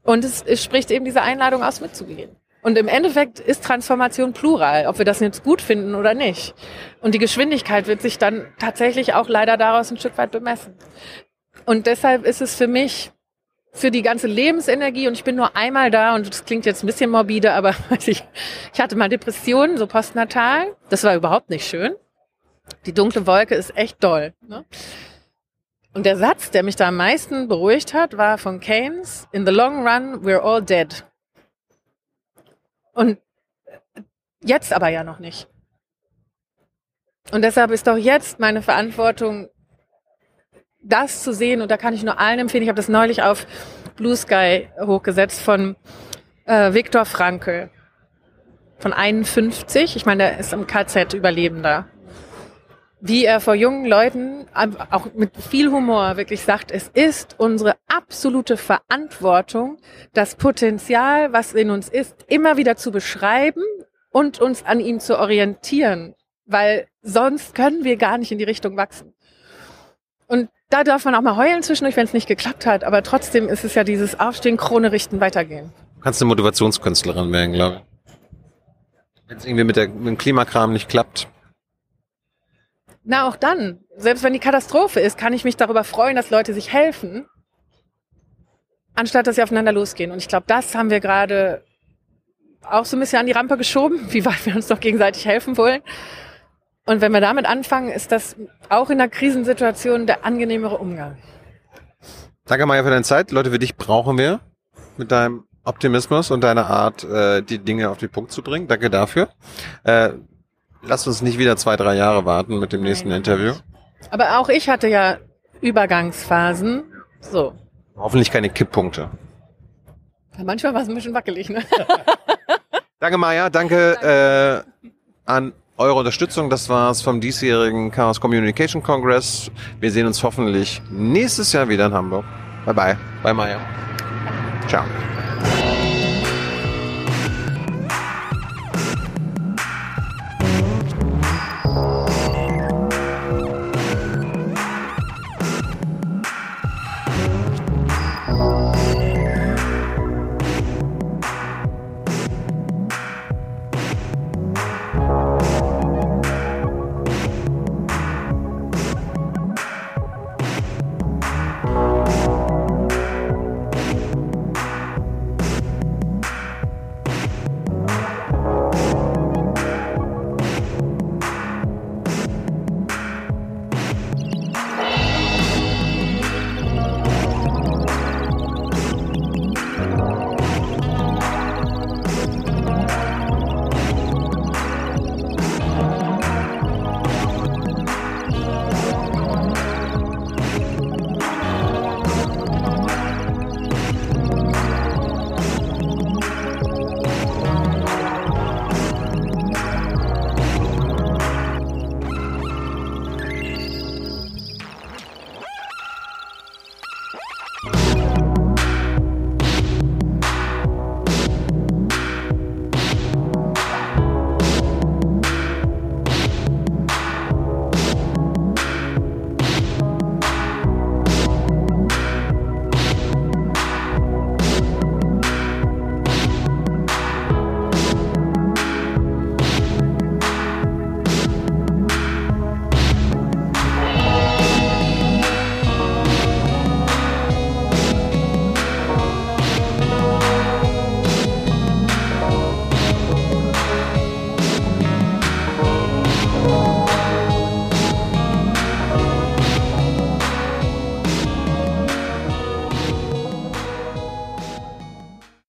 Und es, es spricht eben diese Einladung aus, mitzugehen. Und im Endeffekt ist Transformation plural, ob wir das jetzt gut finden oder nicht. Und die Geschwindigkeit wird sich dann tatsächlich auch leider daraus ein Stück weit bemessen. Und deshalb ist es für mich, für die ganze Lebensenergie, und ich bin nur einmal da, und das klingt jetzt ein bisschen morbide, aber ich, ich hatte mal Depressionen, so postnatal. Das war überhaupt nicht schön. Die dunkle Wolke ist echt doll. Ne? Und der Satz, der mich da am meisten beruhigt hat, war von Keynes, in the long run, we're all dead. Und jetzt aber ja noch nicht. Und deshalb ist doch jetzt meine Verantwortung, das zu sehen. Und da kann ich nur allen empfehlen. Ich habe das neulich auf Blue Sky hochgesetzt von äh, Viktor Frankl. Von 51. Ich meine, der ist im KZ Überlebender. Wie er vor jungen Leuten auch mit viel Humor wirklich sagt, es ist unsere absolute Verantwortung, das Potenzial, was in uns ist, immer wieder zu beschreiben und uns an ihm zu orientieren, weil sonst können wir gar nicht in die Richtung wachsen. Und da darf man auch mal heulen zwischendurch, wenn es nicht geklappt hat, aber trotzdem ist es ja dieses Aufstehen, Krone richten, weitergehen. Du kannst eine Motivationskünstlerin werden, glaube ich. Wenn es irgendwie mit, der, mit dem Klimakram nicht klappt. Na, auch dann, selbst wenn die Katastrophe ist, kann ich mich darüber freuen, dass Leute sich helfen, anstatt dass sie aufeinander losgehen. Und ich glaube, das haben wir gerade auch so ein bisschen an die Rampe geschoben, wie weit wir uns doch gegenseitig helfen wollen. Und wenn wir damit anfangen, ist das auch in einer Krisensituation der angenehmere Umgang. Danke, Maja, für deine Zeit. Leute, wie dich brauchen wir mit deinem Optimismus und deiner Art, äh, die Dinge auf den Punkt zu bringen. Danke dafür. Äh, lass uns nicht wieder zwei, drei Jahre warten mit dem nächsten Nein. Interview. Aber auch ich hatte ja Übergangsphasen. So. Hoffentlich keine Kipppunkte. Manchmal war es ein bisschen wackelig, ne? Danke, Maja. Danke äh, an eure Unterstützung. Das war's vom diesjährigen Chaos Communication Congress. Wir sehen uns hoffentlich nächstes Jahr wieder in Hamburg. Bye bye. Bye, Maja. Ciao.